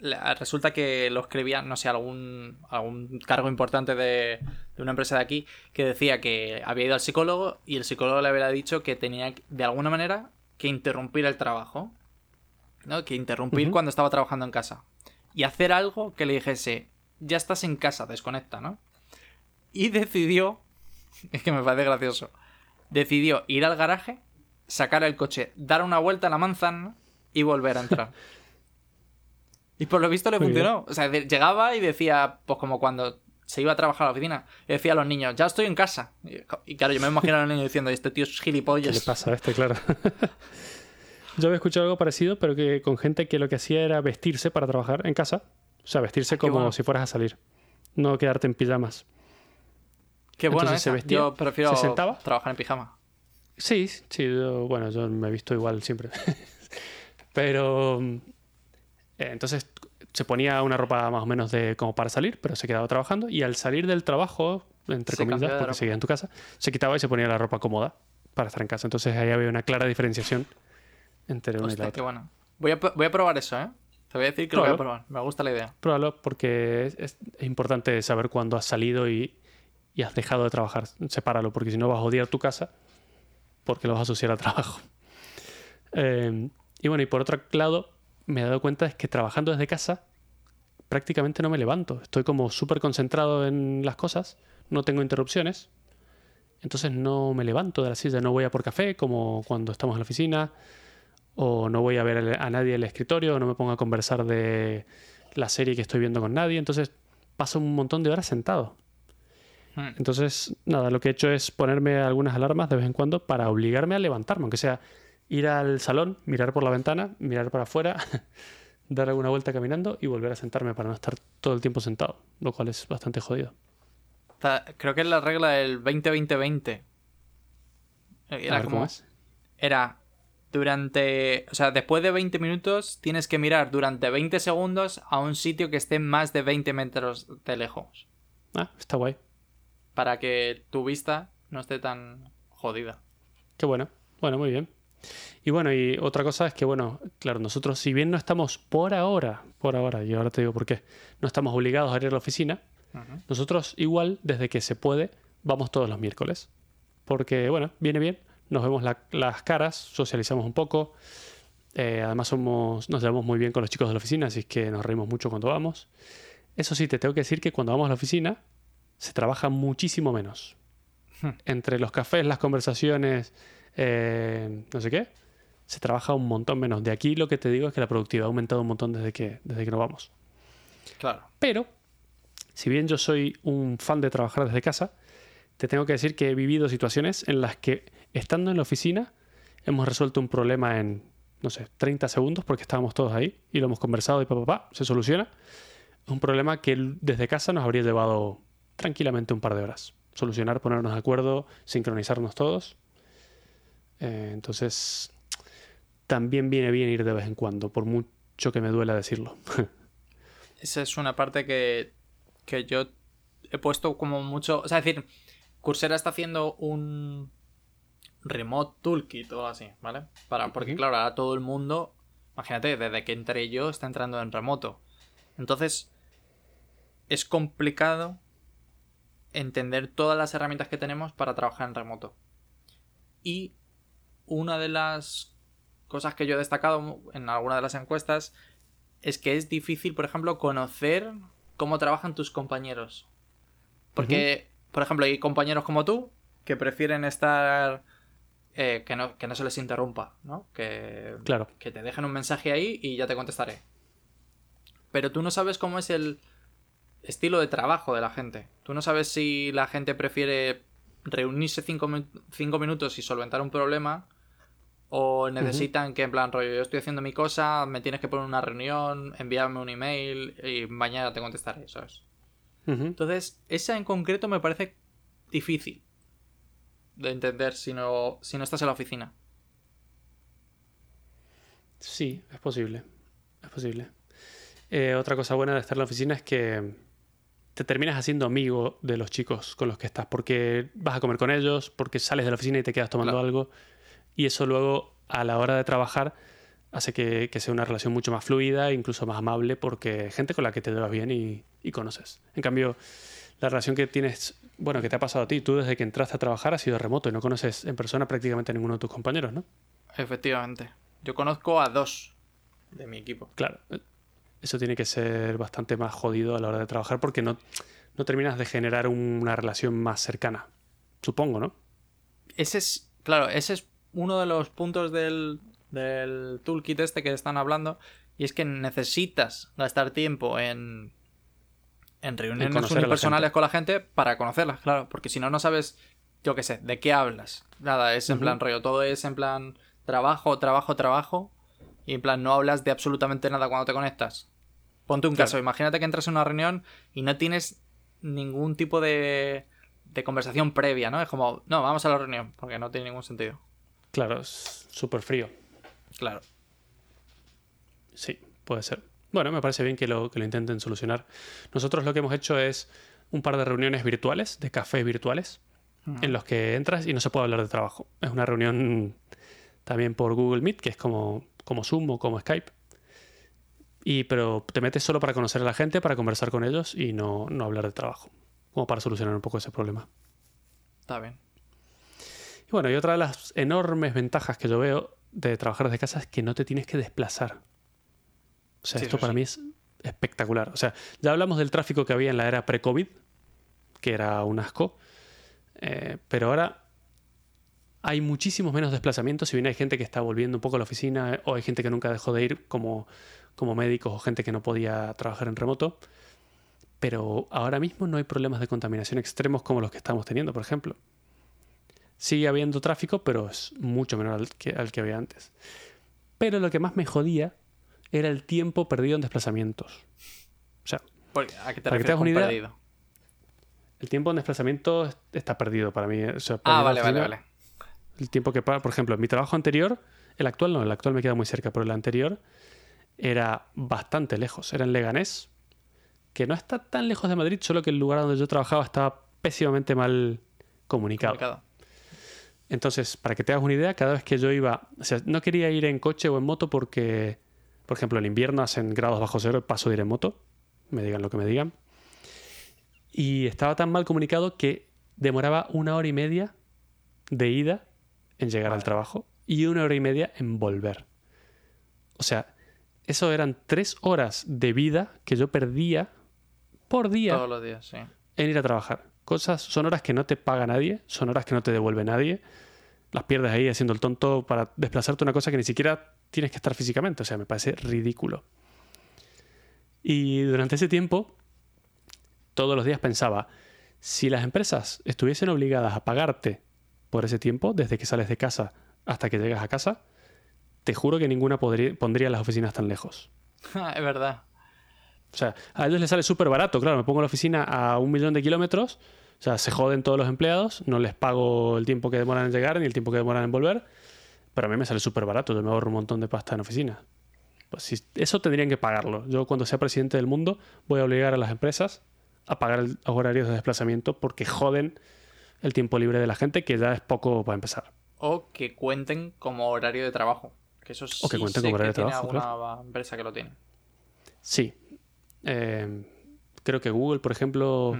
resulta que lo escribía, no sé, algún, algún cargo importante de, de una empresa de aquí, que decía que había ido al psicólogo y el psicólogo le había dicho que tenía, de alguna manera, que interrumpir el trabajo. ¿no? Que interrumpir cuando estaba trabajando en casa. Y hacer algo que le dijese, ya estás en casa, desconecta, ¿no? Y decidió, [LAUGHS] es que me parece gracioso, decidió ir al garaje, sacar el coche, dar una vuelta a la manzana y volver a entrar. [LAUGHS] y por lo visto le Muy bien. funcionó. O sea, llegaba y decía, pues como cuando se iba a trabajar a la oficina, y decía a los niños, ya estoy en casa. Y, y claro, yo me imagino a los niños diciendo, este tío es ¿Qué le gilipollas. pasa a este? Claro. [LAUGHS] Yo había escuchado algo parecido, pero que con gente que lo que hacía era vestirse para trabajar en casa. O sea, vestirse Ah, como bueno. si fueras a salir. No quedarte en pijamas. Qué bueno, Entonces se esa. vestía, yo prefiero se sentaba. trabajar en pijama. Sí, sí, yo- bueno, yo me he visto igual siempre. [LAUGHS] pero entonces se ponía una ropa más o menos de como para salir, pero se quedaba trabajando y al salir del trabajo, entre Se comillas, porque seguía en tu casa, se quitaba y se ponía la ropa cómoda para estar en casa. Entonces ahí había una clara diferenciación entre una y la qué otra. bueno. Voy a, voy a probar eso, ¿eh? Te voy a decir que lo voy a probar. Me gusta la idea. Pruébalo porque es, es- es importante saber cuándo has salido y, y has dejado de trabajar. Sepáralo, porque si no vas a odiar tu casa porque lo vas a asociar al trabajo. [LAUGHS] Eh, y bueno, y por otro lado, me he dado cuenta es que trabajando desde casa prácticamente no me levanto. Estoy como súper concentrado en las cosas, no tengo interrupciones. Entonces no me levanto de la silla, no voy a por café como cuando estamos en la oficina, o no voy a ver a nadie en el escritorio, o no me pongo a conversar de la serie que estoy viendo con nadie. Entonces paso un montón de horas sentado. Hmm. Entonces, nada, lo que he hecho es ponerme algunas alarmas de vez en cuando para obligarme a levantarme, aunque sea ir al salón, mirar por la ventana, mirar para afuera, [LAUGHS] dar alguna vuelta caminando y volver a sentarme para no estar todo el tiempo sentado, lo cual es bastante jodido. Creo que es la regla del 20-20-20. A Era ver como... es. Era durante... O sea, después de 20 minutos tienes que mirar durante 20 segundos a un sitio que esté más de 20 metros de lejos. Ah, está guay. Para que tu vista no esté tan jodida. Qué bueno. Bueno, muy bien. Y bueno, y otra cosa es que, bueno, claro, nosotros, si bien no estamos por ahora, por ahora, y ahora te digo por qué, no estamos obligados a ir a la oficina, nosotros igual, desde que se puede, vamos todos los miércoles. Porque, bueno, viene bien, nos vemos la- las caras, socializamos un poco. eh, además, somos, nos llevamos muy bien con los chicos de la oficina, así que nos reímos mucho cuando vamos. Eso sí, te tengo que decir que cuando vamos a la oficina, se trabaja muchísimo menos. Hmm. Entre los cafés, las conversaciones, eh, no sé qué, se trabaja un montón menos. De aquí lo que te digo es que la productividad ha aumentado un montón desde que, desde que no vamos. Claro. Pero, si bien yo soy un fan de trabajar desde casa, te tengo que decir que he vivido situaciones en las que, estando en la oficina, hemos resuelto un problema en, no sé, 30 segundos porque estábamos todos ahí y lo hemos conversado y papá, pa, pa, se soluciona. Un problema que desde casa nos habría llevado tranquilamente un par de horas. Solucionar, ponernos de acuerdo, sincronizarnos todos. Eh, entonces, también viene bien ir de vez en cuando, por mucho que me duela decirlo. [LAUGHS] Esa es una parte que, que yo he puesto como mucho. O sea, es decir, Coursera está haciendo un remote toolkit o así, ¿vale? Para, porque, claro, ahora todo el mundo, imagínate, desde que entré yo, está entrando en remoto. Entonces, es complicado entender todas las herramientas que tenemos para trabajar en remoto. Y una de las cosas que yo he destacado en alguna de las encuestas es que es difícil, por ejemplo, conocer cómo trabajan tus compañeros. Porque, por ejemplo, hay compañeros como tú que prefieren estar... eh, que, no, que no se les interrumpa, ¿no? Que, Claro. que te dejen un mensaje ahí y ya te contestaré. Pero tú no sabes cómo es el estilo de trabajo de la gente. Tú no sabes si la gente prefiere reunirse cinco, cinco minutos y solventar un problema o necesitan que en plan rollo yo estoy haciendo mi cosa, me tienes que poner una reunión, enviarme un email y mañana te contestaré, ¿sabes? Entonces, esa en concreto me parece difícil de entender si no, si no estás en la oficina. Sí, es posible. Es posible. Eh, otra cosa buena de estar en la oficina es que te terminas haciendo amigo de los chicos con los que estás, porque vas a comer con ellos, porque sales de la oficina y te quedas tomando Claro. algo, y eso luego a la hora de trabajar hace que, que sea una relación mucho más fluida, incluso más amable, porque gente con la que te llevas bien y, y conoces. En cambio, la relación que tienes, bueno, que te ha pasado a ti, tú desde que entraste a trabajar has sido remoto y no conoces en persona prácticamente a ninguno de tus compañeros, ¿no? Efectivamente. Yo conozco a dos de mi equipo. Claro, eh, eso tiene que ser bastante más jodido a la hora de trabajar porque no, no terminas de generar una relación más cercana. Supongo, ¿no? Ese es, claro, ese es uno de los puntos del, del toolkit este que están hablando. Y es que necesitas gastar tiempo en, en reuniones la unipersonales con la gente para conocerlas, claro. Porque si no, no sabes, yo qué sé, de qué hablas. Nada, es en plan rollo. Todo es en plan trabajo, trabajo, trabajo. Y en plan, no hablas de absolutamente nada cuando te conectas. Ponte un Claro. caso, imagínate que entras en una reunión y no tienes ningún tipo de, de conversación previa, ¿no? Es como, no, vamos a la reunión, porque no tiene ningún sentido. Claro, es súper frío. Claro. Sí, puede ser. Bueno, me parece bien que lo, que lo intenten solucionar. Nosotros lo que hemos hecho es un par de reuniones virtuales, de cafés virtuales, en los que entras y no se puede hablar de trabajo. Es una reunión también por Google Meet, que es como, como Zoom o como Skype. Y, pero te metes solo para conocer a la gente, para conversar con ellos y no, no hablar de trabajo. Como para solucionar un poco ese problema. Está bien. Bueno, y otra de las enormes ventajas que yo veo de trabajar desde casa es que no te tienes que desplazar. O sea, Sí, esto para sí. mí es espectacular. O sea, ya hablamos del tráfico que había en la era pre-COVID, que era un asco. Eh, pero ahora hay muchísimos menos desplazamientos. Si bien hay gente que está volviendo un poco a la oficina, o hay gente que nunca dejó de ir, como, como médicos o gente que no podía trabajar en remoto. Pero ahora mismo no hay problemas de contaminación extremos como los que estamos teniendo, por ejemplo. Sigue habiendo tráfico, pero es mucho menor al que, al que había antes. Pero lo que más me jodía era el tiempo perdido en desplazamientos. O sea, Porque, ¿A qué te Para que te hagas una idea, perdido? el tiempo en desplazamiento está perdido para mí. O sea, para Ah, mí vale, vale, vale. El tiempo que pa- por ejemplo, en mi trabajo anterior, el actual no, el actual me queda muy cerca, pero el anterior era bastante lejos. Era en Leganés, que no está tan lejos de Madrid, solo que el lugar donde yo trabajaba estaba pésimamente mal comunicado. Complicado. Entonces, para que te hagas una idea, cada vez que yo iba, o sea, no quería ir en coche o en moto porque, por ejemplo, en invierno hacen grados bajo cero paso de ir en moto, me digan lo que me digan. Y estaba tan mal comunicado que demoraba una hora y media de ida en llegar al trabajo y una hora y media en volver. O sea, eso eran tres horas de vida que yo perdía por día Todos los días, sí. en ir a trabajar. Cosas, son horas que no te paga nadie, son horas que no te devuelve nadie. Las pierdes ahí haciendo el tonto para desplazarte una cosa que ni siquiera tienes que estar físicamente. O sea, me parece ridículo. Y durante ese tiempo, todos los días pensaba, si las empresas estuviesen obligadas a pagarte por ese tiempo, desde que sales de casa hasta que llegas a casa, te juro que ninguna pondría las oficinas tan lejos. [LAUGHS] es verdad. O sea, a ellos les sale súper barato. Claro, me pongo la oficina a un millón de kilómetros. O sea, se joden todos los empleados. No les pago el tiempo que demoran en llegar ni el tiempo que demoran en volver. Pero a mí me sale súper barato. Yo me ahorro un montón de pasta en oficina. Pues si, eso tendrían que pagarlo. Yo, cuando sea presidente del mundo, voy a obligar a las empresas a pagar los horarios de desplazamiento porque joden el tiempo libre de la gente, que ya es poco para empezar. O que cuenten como horario de trabajo. Que eso sí O que cuenten sé como horario de tiene trabajo, alguna empresa que lo tiene. Sí. Eh, creo que Google, por ejemplo,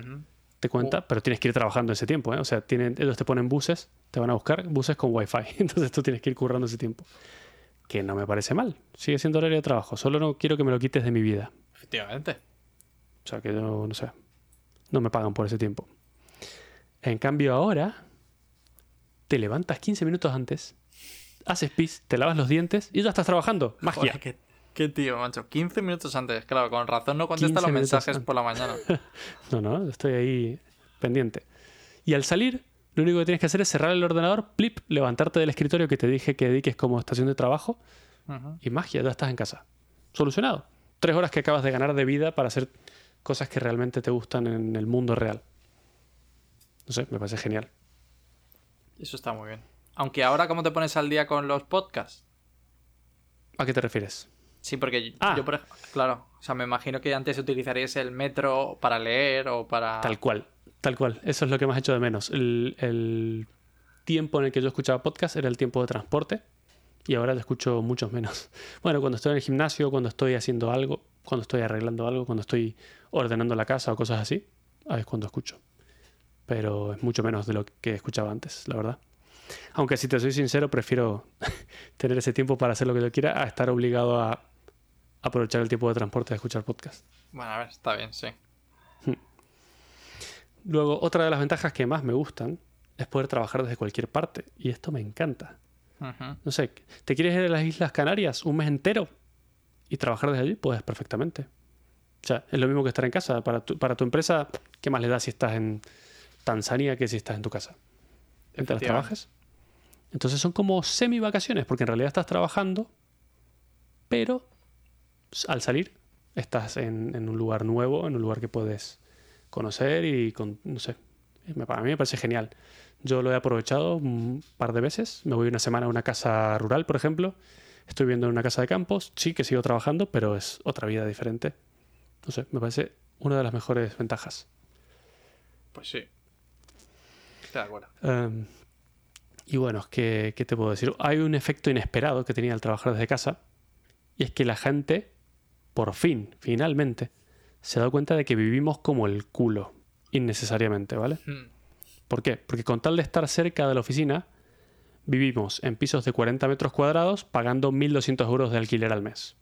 te cuenta, pero tienes que ir trabajando ese tiempo, ¿eh? O sea, tienen, ellos te ponen buses, te van a buscar buses con wifi, [LAUGHS] entonces tú tienes que ir currando ese tiempo. Que no me parece mal, sigue siendo horario de trabajo, solo no quiero que me lo quites de mi vida. Efectivamente. O sea, que yo, no sé, no me pagan por ese tiempo. En cambio ahora, te levantas 15 minutos antes, haces pis, te lavas los dientes y ya estás trabajando. Magia. Joder, qué, qué tío, macho. 15 minutos antes. Claro, con razón no contesta 15 los mensajes antes. por la mañana. [LAUGHS] No, no, estoy ahí pendiente. Y al salir, lo único que tienes que hacer es cerrar el ordenador, plip, levantarte del escritorio que te dije que dediques como estación de trabajo y magia, ya estás en casa. Solucionado. Tres horas que acabas de ganar de vida para hacer cosas que realmente te gustan en el mundo real. No sé, me parece genial. Eso está muy bien. Aunque ahora, ¿cómo te pones al día con los podcasts? ¿A qué te refieres? Sí, porque yo- Ah. yo, por ejemplo, claro, o sea, me imagino que antes utilizaríais el metro para leer o para... Tal cual, tal cual. Eso es lo que más hecho de menos. El, el tiempo en el que yo escuchaba podcast era el tiempo de transporte y ahora lo escucho muchos menos. [LAUGHS] Bueno, cuando estoy en el gimnasio, cuando estoy haciendo algo, cuando estoy arreglando algo, cuando estoy ordenando la casa o cosas así, ahí es cuando escucho. Pero es mucho menos de lo que escuchaba antes, la verdad. Aunque si te soy sincero, prefiero [LAUGHS] tener ese tiempo para hacer lo que yo quiera a estar obligado a aprovechar el tiempo de transporte de escuchar podcast. Bueno, a ver, está bien, sí. [LAUGHS] Luego, otra de las ventajas que más me gustan es poder trabajar desde cualquier parte. Y esto me encanta. No sé, ¿te quieres ir a las Islas Canarias un mes entero y trabajar desde allí? Puedes perfectamente. O sea, es lo mismo que estar en casa. Para tu, para tu empresa, ¿qué más le da si estás en Tanzania que si estás en tu casa? Mientras trabajes. Entonces son como semi vacaciones, porque en realidad estás trabajando, pero al salir estás en, en un lugar nuevo, en un lugar que puedes conocer y con, no sé, A mí me parece genial. Yo lo he aprovechado un par de veces. Me voy una semana a una casa rural, por ejemplo. Estoy viviendo en una casa de campos. Sí que sigo trabajando, pero es otra vida diferente. No sé, me parece una de las mejores ventajas. Pues sí. De acuerdo. Um, y bueno, ¿qué, ¿qué te puedo decir? Hay un efecto inesperado que tenía el trabajar desde casa. Y es que la gente, por fin, finalmente, se ha dado cuenta de que vivimos como el culo. Innecesariamente, ¿vale? Hmm. ¿Por qué? Porque con tal de estar cerca de la oficina, vivimos en pisos de 40 metros cuadrados pagando 1.200 euros de alquiler al mes.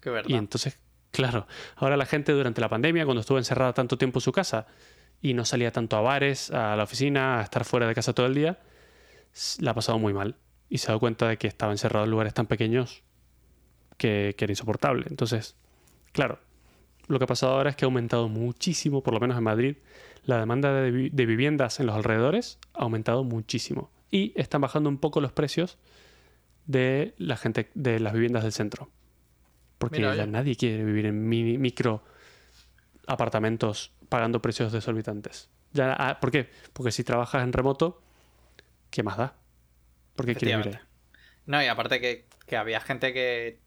Qué verdad. Y entonces, claro, ahora la gente durante la pandemia, cuando estuvo encerrada tanto tiempo en su casa y no salía tanto a bares, a la oficina, a estar fuera de casa todo el día, la ha pasado muy mal. Y se ha dado cuenta de que estaba encerrado en lugares tan pequeños que, que era insoportable. Entonces, claro, lo que ha pasado ahora es que ha aumentado muchísimo, por lo menos en Madrid, la demanda de, vi- de viviendas en los alrededores ha aumentado muchísimo. Y están bajando un poco los precios de la gente de las viviendas del centro. Porque Mira, ya nadie quiere vivir en mini- micro apartamentos pagando precios desorbitantes. Ya, ah, ¿Por qué? Porque si trabajas en remoto, ¿qué más da? ¿Por qué quieres vivir ahí? No, y aparte que, que había gente que.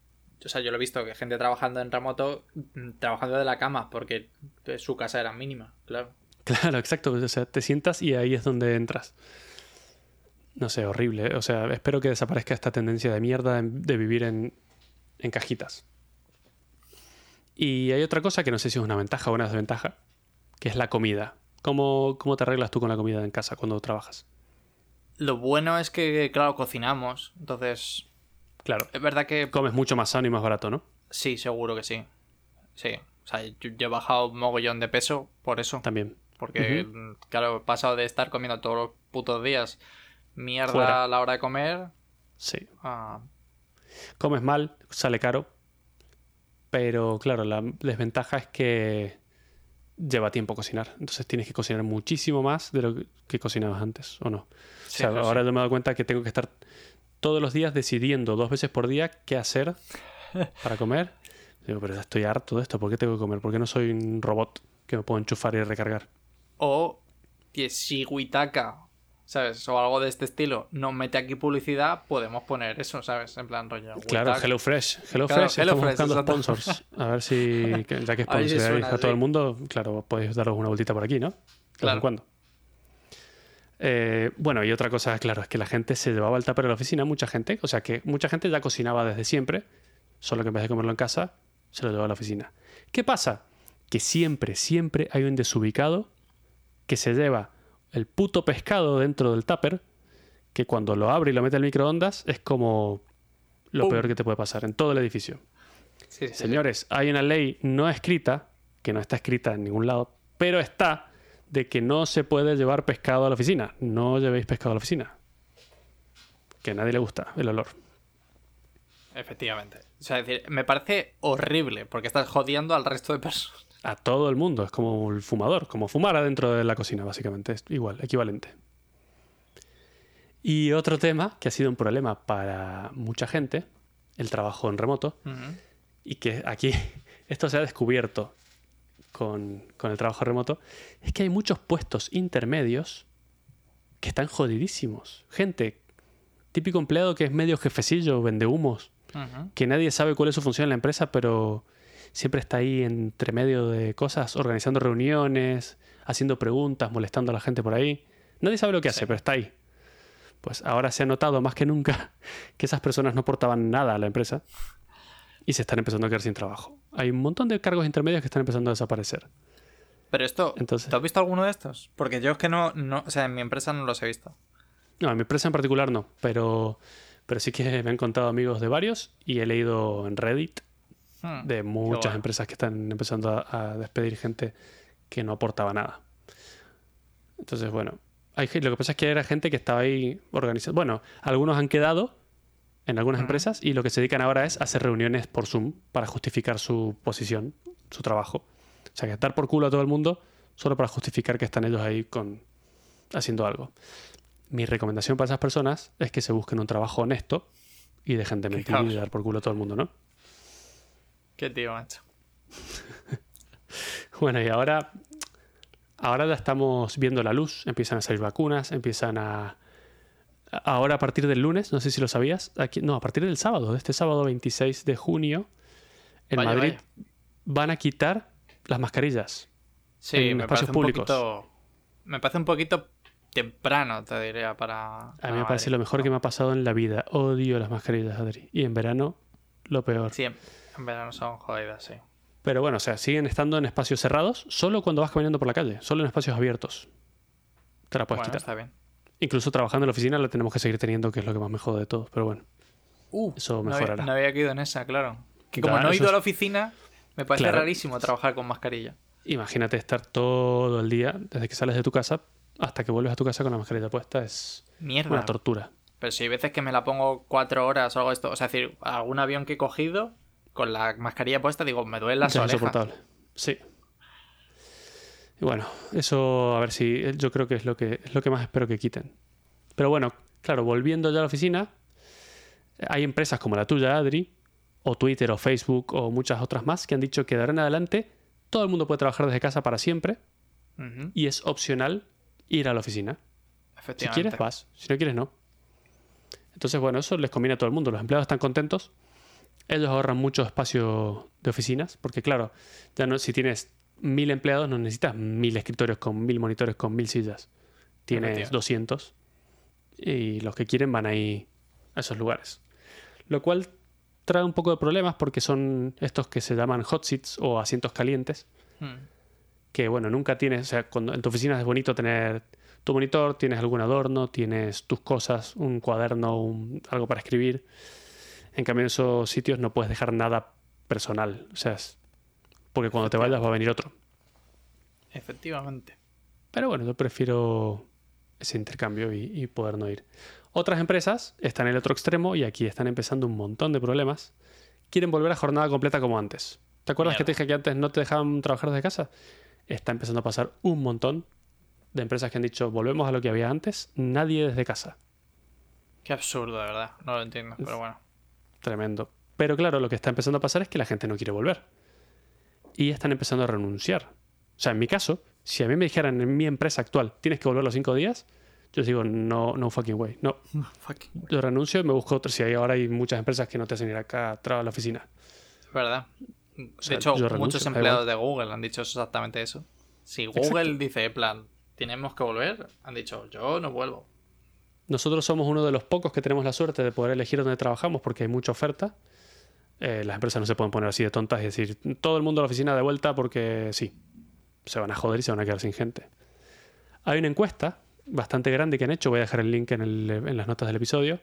O sea, yo lo he visto, que gente trabajando en remoto, mm, trabajando de la cama, porque eh, su casa era mínima, claro. Claro, exacto. O sea, te sientas y ahí es donde entras. No sé, horrible. ¿eh? O sea, espero que desaparezca esta tendencia de mierda de vivir en, en cajitas. Y hay otra cosa que no sé si es una ventaja o una desventaja, que es la comida. ¿Cómo, cómo te arreglas tú con la comida en casa cuando trabajas? Lo bueno es que, claro, cocinamos. Entonces, Claro, es verdad que comes mucho más sano y más barato, ¿no? sí, seguro que sí. Sí. O sea, yo, yo he bajado un mogollón de peso por eso. También. Porque, claro, he pasado de estar comiendo todos los putos días mierda Fuera. a la hora de comer Sí. Comes mal, sale caro. Pero claro, la desventaja es que lleva tiempo cocinar. Entonces tienes que cocinar muchísimo más de lo que- cocinabas antes, ¿o no? Sí, o sea, sí. ahora yo me he dado cuenta que tengo que estar todos los días decidiendo dos veces por día qué hacer para comer. [LAUGHS] Digo, pero estoy harto de esto. ¿Por qué tengo que comer? ¿Por qué no soy un robot que me puedo enchufar y recargar? O que si Witaka, ¿sabes? O algo de este estilo nos mete aquí publicidad, podemos poner eso, ¿sabes? En plan rollo. Claro. HelloFresh. HelloFresh, Claro, estamos HelloFresh, buscando sponsors. A ver si, [LAUGHS] ya que suena, a todo el mundo, claro, podéis daros una vueltita por aquí, ¿no? De vez en Claro. cuando. Eh, bueno, y otra cosa, claro, es que la gente se llevaba el tupper a la oficina, mucha gente, o sea que mucha gente ya cocinaba desde siempre, solo que en vez de comerlo en casa, se lo llevaba a la oficina. ¿Qué pasa? Que siempre, siempre hay un desubicado que se lleva el puto pescado dentro del tupper, que cuando lo abre y lo mete al microondas es como lo peor que te puede pasar en todo el edificio. Sí, sí, sí. Señores, hay una ley no escrita, que no está escrita en ningún lado, pero está de que no se puede llevar pescado a la oficina. No llevéis pescado a la oficina. Que a nadie le gusta el olor. Efectivamente. O sea, es decir, me parece horrible porque estás jodiendo al resto de personas. A todo el mundo. Es como el fumador, como fumar adentro de la cocina, básicamente. Es igual, equivalente. Y otro tema que ha sido un problema para mucha gente, el trabajo en remoto, y que aquí [LAUGHS] esto se ha descubierto con, con el trabajo remoto, es que hay muchos puestos intermedios que están jodidísimos. Gente, típico empleado que es medio jefecillo, vende humos, que nadie sabe cuál es su función en la empresa, pero siempre está ahí entre medio de cosas, organizando reuniones, haciendo preguntas, molestando a la gente por ahí. Nadie sabe lo que hace, pero está ahí. Pues ahora se ha notado más que nunca [LAUGHS] que esas personas no aportaban nada a la empresa y se están empezando a quedar sin trabajo. Hay un montón de cargos intermedios que están empezando a desaparecer. Pero esto, Entonces- ¿tú has visto alguno de estos? Porque yo es que no, no, o sea, en mi empresa no los he visto. No, en mi empresa en particular no, pero, pero sí que me han contado amigos de varios y he leído en Reddit Hmm. de muchas bueno. empresas que están empezando a, a despedir gente que no aportaba nada. Entonces, bueno, hay, lo que pasa es que era gente que estaba ahí organizando. Bueno, algunos han quedado en algunas Ujú. empresas y lo que se dedican ahora es hacer reuniones por Zoom para justificar su posición, su trabajo. O sea, que dar por culo a todo el mundo solo para justificar que están ellos ahí con haciendo algo. Mi recomendación para esas personas es que se busquen un trabajo honesto y dejen de mentir y dar por culo a todo el mundo, ¿no? Qué tío, macho. [LAUGHS] Bueno, y ahora ahora ya estamos viendo la luz, empiezan a salir vacunas, empiezan a... Ahora a partir del lunes, no sé si lo sabías, aquí, no, a partir del sábado, de este sábado 26 de junio, en Vaya, Madrid vaya. van a quitar las mascarillas. Sí, en me espacios parece públicos. un poquito. Me parece un poquito temprano, te diría, para. A mí me parece lo mejor que me ha pasado en la vida. Odio las mascarillas, Adri. Y en verano, lo peor. Sí, en, en verano son jodidas, sí. Pero bueno, o sea, siguen estando en espacios cerrados solo cuando vas caminando por la calle, solo en espacios abiertos. Te la puedes Bueno, quitar. está bien. Incluso trabajando en la oficina la tenemos que seguir teniendo, que es lo que más me jode de todo. Pero bueno, eso No había, mejorará. no había caído en esa, claro. Que Claro, como no he ido a la oficina, me parece Claro. rarísimo trabajar con mascarilla. Imagínate estar todo el día, desde que sales de tu casa hasta que vuelves a tu casa con la mascarilla puesta, es Mierda. una tortura. Pero si hay veces que me la pongo cuatro horas o algo esto. O sea, es decir, algún avión que he cogido con la mascarilla puesta, digo, me Ya es orejas. insoportable. Sí. Y bueno, eso a ver si yo creo que es lo que es lo que más espero que quiten. Pero bueno, claro, volviendo ya a la oficina, hay empresas como la tuya, Adri, o Twitter o Facebook o muchas otras más que han dicho que de ahora en adelante todo el mundo puede trabajar desde casa para siempre y es opcional ir a la oficina. Si quieres vas, si no quieres no. Entonces, bueno, eso les conviene a todo el mundo. Los empleados están contentos. Ellos ahorran mucho espacio de oficinas, porque claro, ya no, si tienes mil empleados no necesitas mil escritorios con mil monitores con mil sillas. Tienes Efectivamente. 200 y los que quieren van ahí a esos lugares. Lo cual trae un poco de problemas porque son estos que se llaman hot seats o asientos calientes Mm. que bueno, nunca tienes, o sea, cuando en tu oficina es bonito tener tu monitor, tienes algún adorno, tienes tus cosas, un cuaderno, un- algo para escribir. En cambio, en esos sitios no puedes dejar nada personal, o sea, es- porque cuando te vayas va a venir otro. Efectivamente. Pero bueno, yo prefiero ese intercambio y, y poder no ir. Otras empresas están en el otro extremo y aquí están empezando un montón de problemas. Quieren volver a jornada completa como antes. ¿Te acuerdas que te dije que antes no te dejaban trabajar desde casa? Está empezando a pasar un montón de empresas que han dicho volvemos a lo que había antes, nadie desde casa. Qué absurdo, de verdad. No lo entiendo, pero bueno. Tremendo. Pero claro, lo que está empezando a pasar es que la gente no quiere volver. Y están empezando a renunciar. O sea, en mi caso, si a mí me dijeran en mi empresa actual, tienes que volver los cinco días, yo digo, no, no fucking way. No, [LAUGHS] Fucking- yo renuncio y me busco otro. Si hay, ahora hay muchas empresas que no te hacen ir acá a la oficina. Es verdad. De sea, hecho, renuncio, muchos empleados de Google han dicho exactamente eso. Si Google dice, en plan, tenemos que volver, han dicho, yo no vuelvo. Nosotros somos uno de los pocos que tenemos la suerte de poder elegir dónde trabajamos porque hay mucha oferta. Eh, las empresas no se pueden poner así de tontas y decir todo el mundo a la oficina de vuelta porque sí. Se van a joder y se van a quedar sin gente. Hay una encuesta bastante grande que han hecho, voy a dejar el link en, el- en las notas del episodio,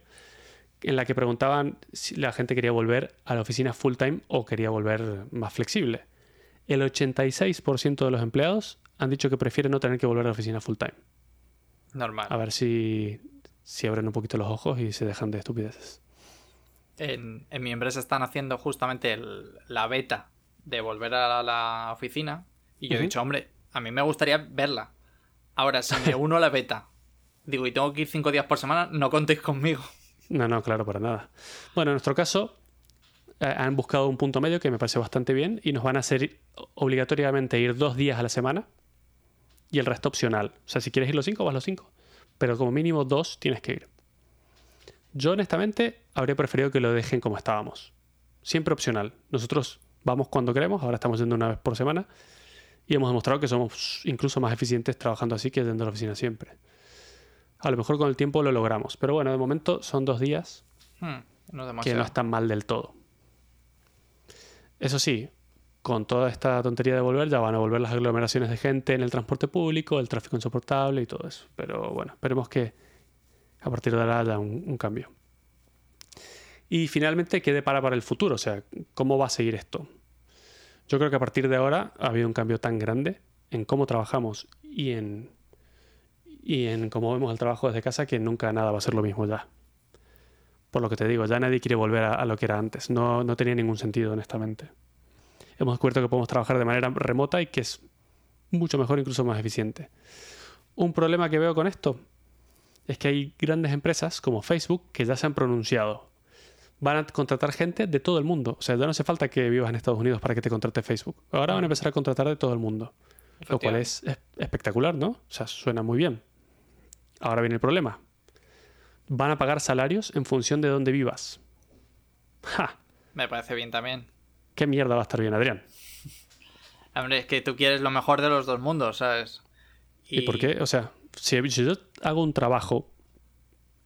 en la que preguntaban si la gente quería volver a la oficina full time o quería volver más flexible. El 86% de los empleados han dicho que prefieren no tener que volver a la oficina full time. Normal. A ver si, si abren un poquito los ojos y se dejan de estupideces. En, en mi empresa están haciendo justamente el- la beta de volver a la, la oficina. Y yo he dicho, hombre, a mí me gustaría verla. Ahora, si me [LAUGHS] uno a la beta, digo, y tengo que ir cinco días por semana, no contéis conmigo. No, no, claro, para nada. Bueno, en nuestro caso, eh, han buscado un punto medio que me parece bastante bien y nos van a hacer obligatoriamente ir dos días a la semana y el resto opcional. O sea, si quieres ir los cinco, vas los cinco. Pero como mínimo dos tienes que ir. Yo, honestamente, habría preferido que lo dejen como estábamos. Siempre opcional. Nosotros vamos cuando queremos, ahora estamos yendo una vez por semana y hemos demostrado que somos incluso más eficientes trabajando así que yendo a la oficina siempre. A lo mejor con el tiempo lo logramos, pero bueno, de momento son dos días Hmm, no que no están mal del todo. Eso sí, con toda esta tontería de volver, ya van a volver las aglomeraciones de gente en el transporte público, el tráfico insoportable y todo eso. Pero bueno, esperemos que a partir de ahora haya un, cambio. Y finalmente, ¿qué depara para el futuro? O sea, ¿cómo va a seguir esto? Yo creo que a partir de ahora ha habido un cambio tan grande en cómo trabajamos y en, y en cómo vemos el trabajo desde casa que nunca nada va a ser lo mismo ya. Por lo que te digo, ya nadie quiere volver a, a lo que era antes. No, no tenía ningún sentido, honestamente. Hemos descubierto que podemos trabajar de manera remota y que es mucho mejor, incluso más eficiente. Un problema que veo con esto es que hay grandes empresas como Facebook que ya se han pronunciado. Van a contratar gente de todo el mundo. O sea, ya no hace falta que vivas en Estados Unidos para que te contrate Facebook. Ahora van a empezar a contratar de todo el mundo. Lo cual es, es espectacular, ¿no? O sea, suena muy bien. Ahora viene el problema. Van a pagar salarios en función de dónde vivas. ¡Ja! Me parece bien también. ¿Qué mierda va a estar bien, Adrián? Hombre, es que tú quieres lo mejor de los dos mundos, ¿sabes? ¿Y, por qué? O sea, si, si yo hago un trabajo,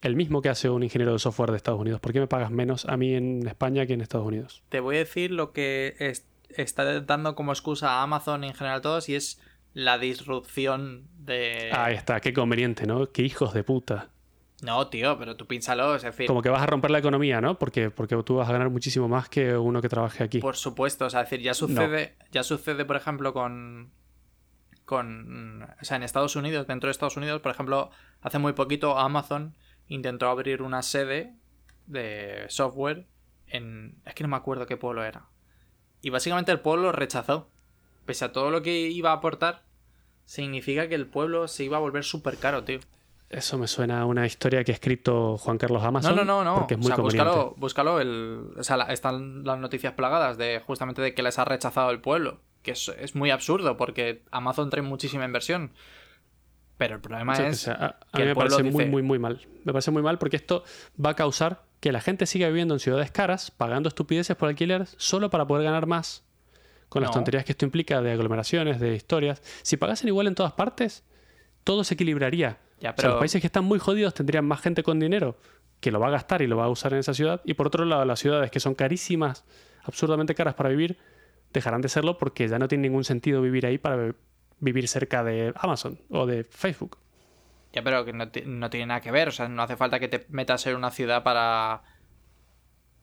el mismo que hace un ingeniero de software de Estados Unidos, ¿por qué me pagas menos a mí en España que en Estados Unidos? Te voy a decir lo que es- está dando como excusa a Amazon en general todos y es la disrupción de... Ahí está, qué conveniente, ¿no? Qué hijos de puta. No, tío, pero tú piénsalo, es decir, Como que vas a romper la economía, ¿no? Porque, porque tú vas a ganar muchísimo más que uno que trabaje aquí. por supuesto, o sea, es decir, ya sucede, ya sucede, por ejemplo, con con o sea, en Estados Unidos, dentro de Estados Unidos, por ejemplo, hace muy poquito Amazon intentó abrir una sede de software en es que no me acuerdo qué pueblo era. Y básicamente el pueblo rechazó. Pese a todo lo que iba a aportar, significa que el pueblo se iba a volver súper caro, tío. Eso me suena a una historia que ha escrito Juan Carlos No, Amazon. no, no, no. Porque es o sea, búscalo, búscalo el, o sea, la- están las noticias plagadas de justamente de que les ha rechazado el pueblo. Que es, es muy absurdo porque Amazon trae muchísima inversión. Pero el problema es sea, a, a que mí me parece muy, dice- muy, muy mal. Me parece muy mal porque esto va a causar que la gente siga viviendo en ciudades caras, pagando estupideces por alquiler, solo para poder ganar más. Con las tonterías que esto implica de aglomeraciones, de historias. Si pagasen igual en todas partes, todo se equilibraría. Ya, O sea, pero- los países que están muy jodidos tendrían más gente con dinero que lo va a gastar y lo va a usar en esa ciudad. Y por otro lado, las ciudades que son carísimas, absurdamente caras para vivir, dejarán de serlo porque ya no tiene ningún sentido vivir ahí para vivir cerca de Amazon o de Facebook. Ya, pero que no, no tiene nada que ver. O sea, no hace falta que te metas en una ciudad para.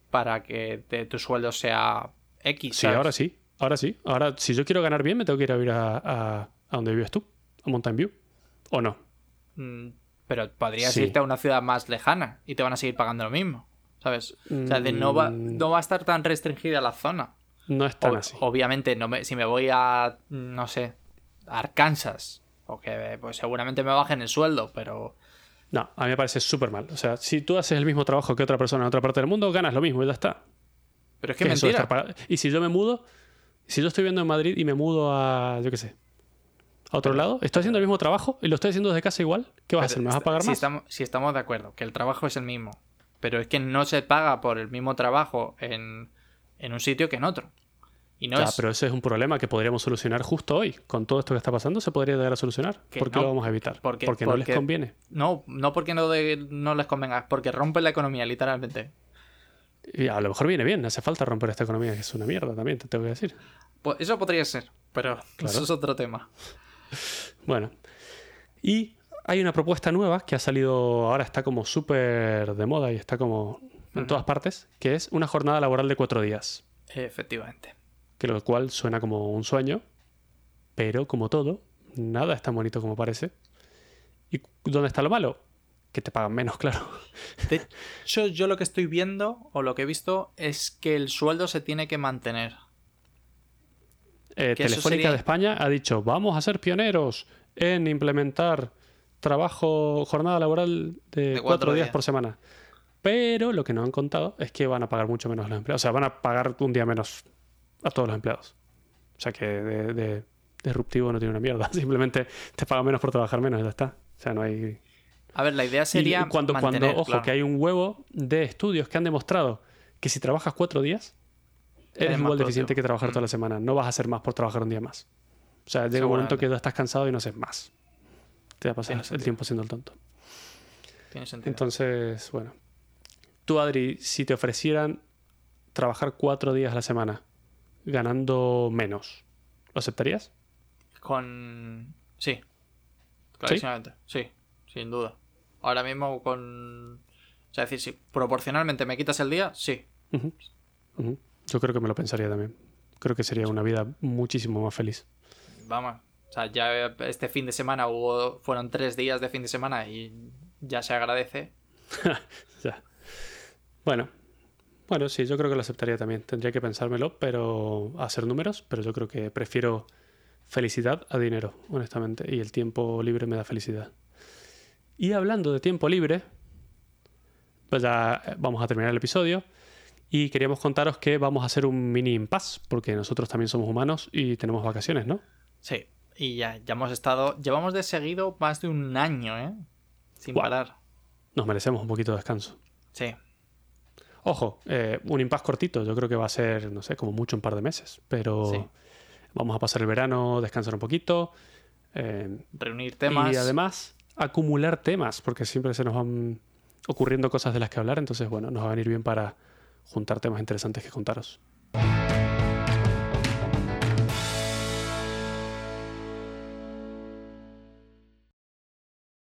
para que te- tu sueldo sea X. Sí, ahora sí. Ahora sí. Ahora, si yo quiero ganar bien, me tengo que ir a vivir a, a, a donde vives tú, a Mountain View. ¿O no? Mm, Pero podrías Sí. irte a una ciudad más lejana y te van a seguir pagando lo mismo. ¿Sabes? O sea, de no, va, Mm. no va a estar tan restringida la zona. No es tan O- así. Obviamente, no me- si me voy a, no sé, a Arkansas, porque pues seguramente me bajen el sueldo, pero No, a mí me parece súper mal. O sea, si tú haces el mismo trabajo que otra persona en otra parte del mundo, ganas lo mismo y ya está. pero es que ¿Qué es eso de mentira. estar pagando? Y si yo me mudo, si yo estoy viviendo en Madrid y me mudo a, yo qué sé, a otro lado, estoy haciendo el mismo trabajo y lo estoy haciendo desde casa igual, ¿qué vas a hacer? ¿Me vas a pagar si más? Estamos, si estamos de acuerdo, que el trabajo es el mismo, pero es que no se paga por el mismo trabajo en, en un sitio que en otro. Y no ya, es... pero ese es un problema que podríamos solucionar justo hoy. Con todo esto que está pasando, se podría llegar a solucionar. Que ¿Por qué no, lo vamos a evitar? porque- porque no les conviene. No, no porque no, de- no les convenga, porque rompe la economía, literalmente. Y a lo mejor viene bien, hace falta romper esta economía, que es una mierda también, te tengo que decir. Pues eso podría ser, pero Claro. eso es otro tema. Bueno. Y hay una propuesta nueva que ha salido, ahora está como súper de moda y está como en todas partes, que es una jornada laboral de cuatro días. Efectivamente. Que lo cual suena como un sueño, pero como todo, nada es tan bonito como parece. ¿Y dónde está lo malo? Que te pagan menos, [LAUGHS] claro. De hecho, yo lo que estoy viendo, o lo que he visto, es que el sueldo se tiene que mantener. Eh, Telefónica sería- de España ha dicho, vamos a ser pioneros en implementar trabajo, jornada laboral de, De cuatro, cuatro días días. por semana. Pero lo que no han contado es que van a pagar mucho menos los empleados. O sea, van a pagar un día menos a todos los empleados. O sea que de, de- disruptivo no tiene una mierda. [LAUGHS] Simplemente te pagan menos por trabajar menos y ya está. O sea, no hay... A ver, la idea Y sería. cuando, mantener, cuando, ojo, claro. que hay un huevo de estudios que han demostrado que si trabajas cuatro días, eres más igual de eficiente que trabajar Mm. toda la semana. No vas a hacer más por trabajar un día más. O sea, llega un momento que ya estás cansado y no haces más. Te va a pasar el sentido. tiempo siendo el tonto. Tiene sentido. Entonces, bueno. Tú, Adri, si te ofrecieran trabajar cuatro días a la semana ganando menos, ¿lo aceptarías? Con. Sí. Clarísimamente. Sí, sin duda. Ahora mismo con. O sea, es decir, si proporcionalmente me quitas el día, sí. Yo creo que me lo pensaría también. Creo que sería una vida muchísimo más feliz. Vamos. O sea, ya este fin de semana hubo. Fueron tres días de fin de semana y ya se agradece. [LAUGHS] Ya. Bueno. Bueno, sí, yo creo que lo aceptaría también. Tendría que pensármelo, pero hacer números, pero yo creo que prefiero felicidad a dinero, honestamente. Y el tiempo libre me da felicidad. Y hablando de tiempo libre, pues ya eh, vamos a terminar el episodio. Y queríamos contaros que vamos a hacer un mini impasse, porque nosotros también somos humanos y tenemos vacaciones, ¿no? Sí. Y ya, ya hemos estado. Llevamos de seguido más de un año, ¿eh? Sin parar. Nos merecemos un poquito de descanso. Sí. Ojo, eh, un impasse cortito, yo creo que va a ser, no sé, como mucho un par de meses, pero Sí. vamos a pasar el verano, descansar un poquito eh, Reunir temas. y además acumular temas, porque siempre se nos van ocurriendo cosas de las que hablar, entonces bueno, nos va a venir bien para juntar temas interesantes que contaros.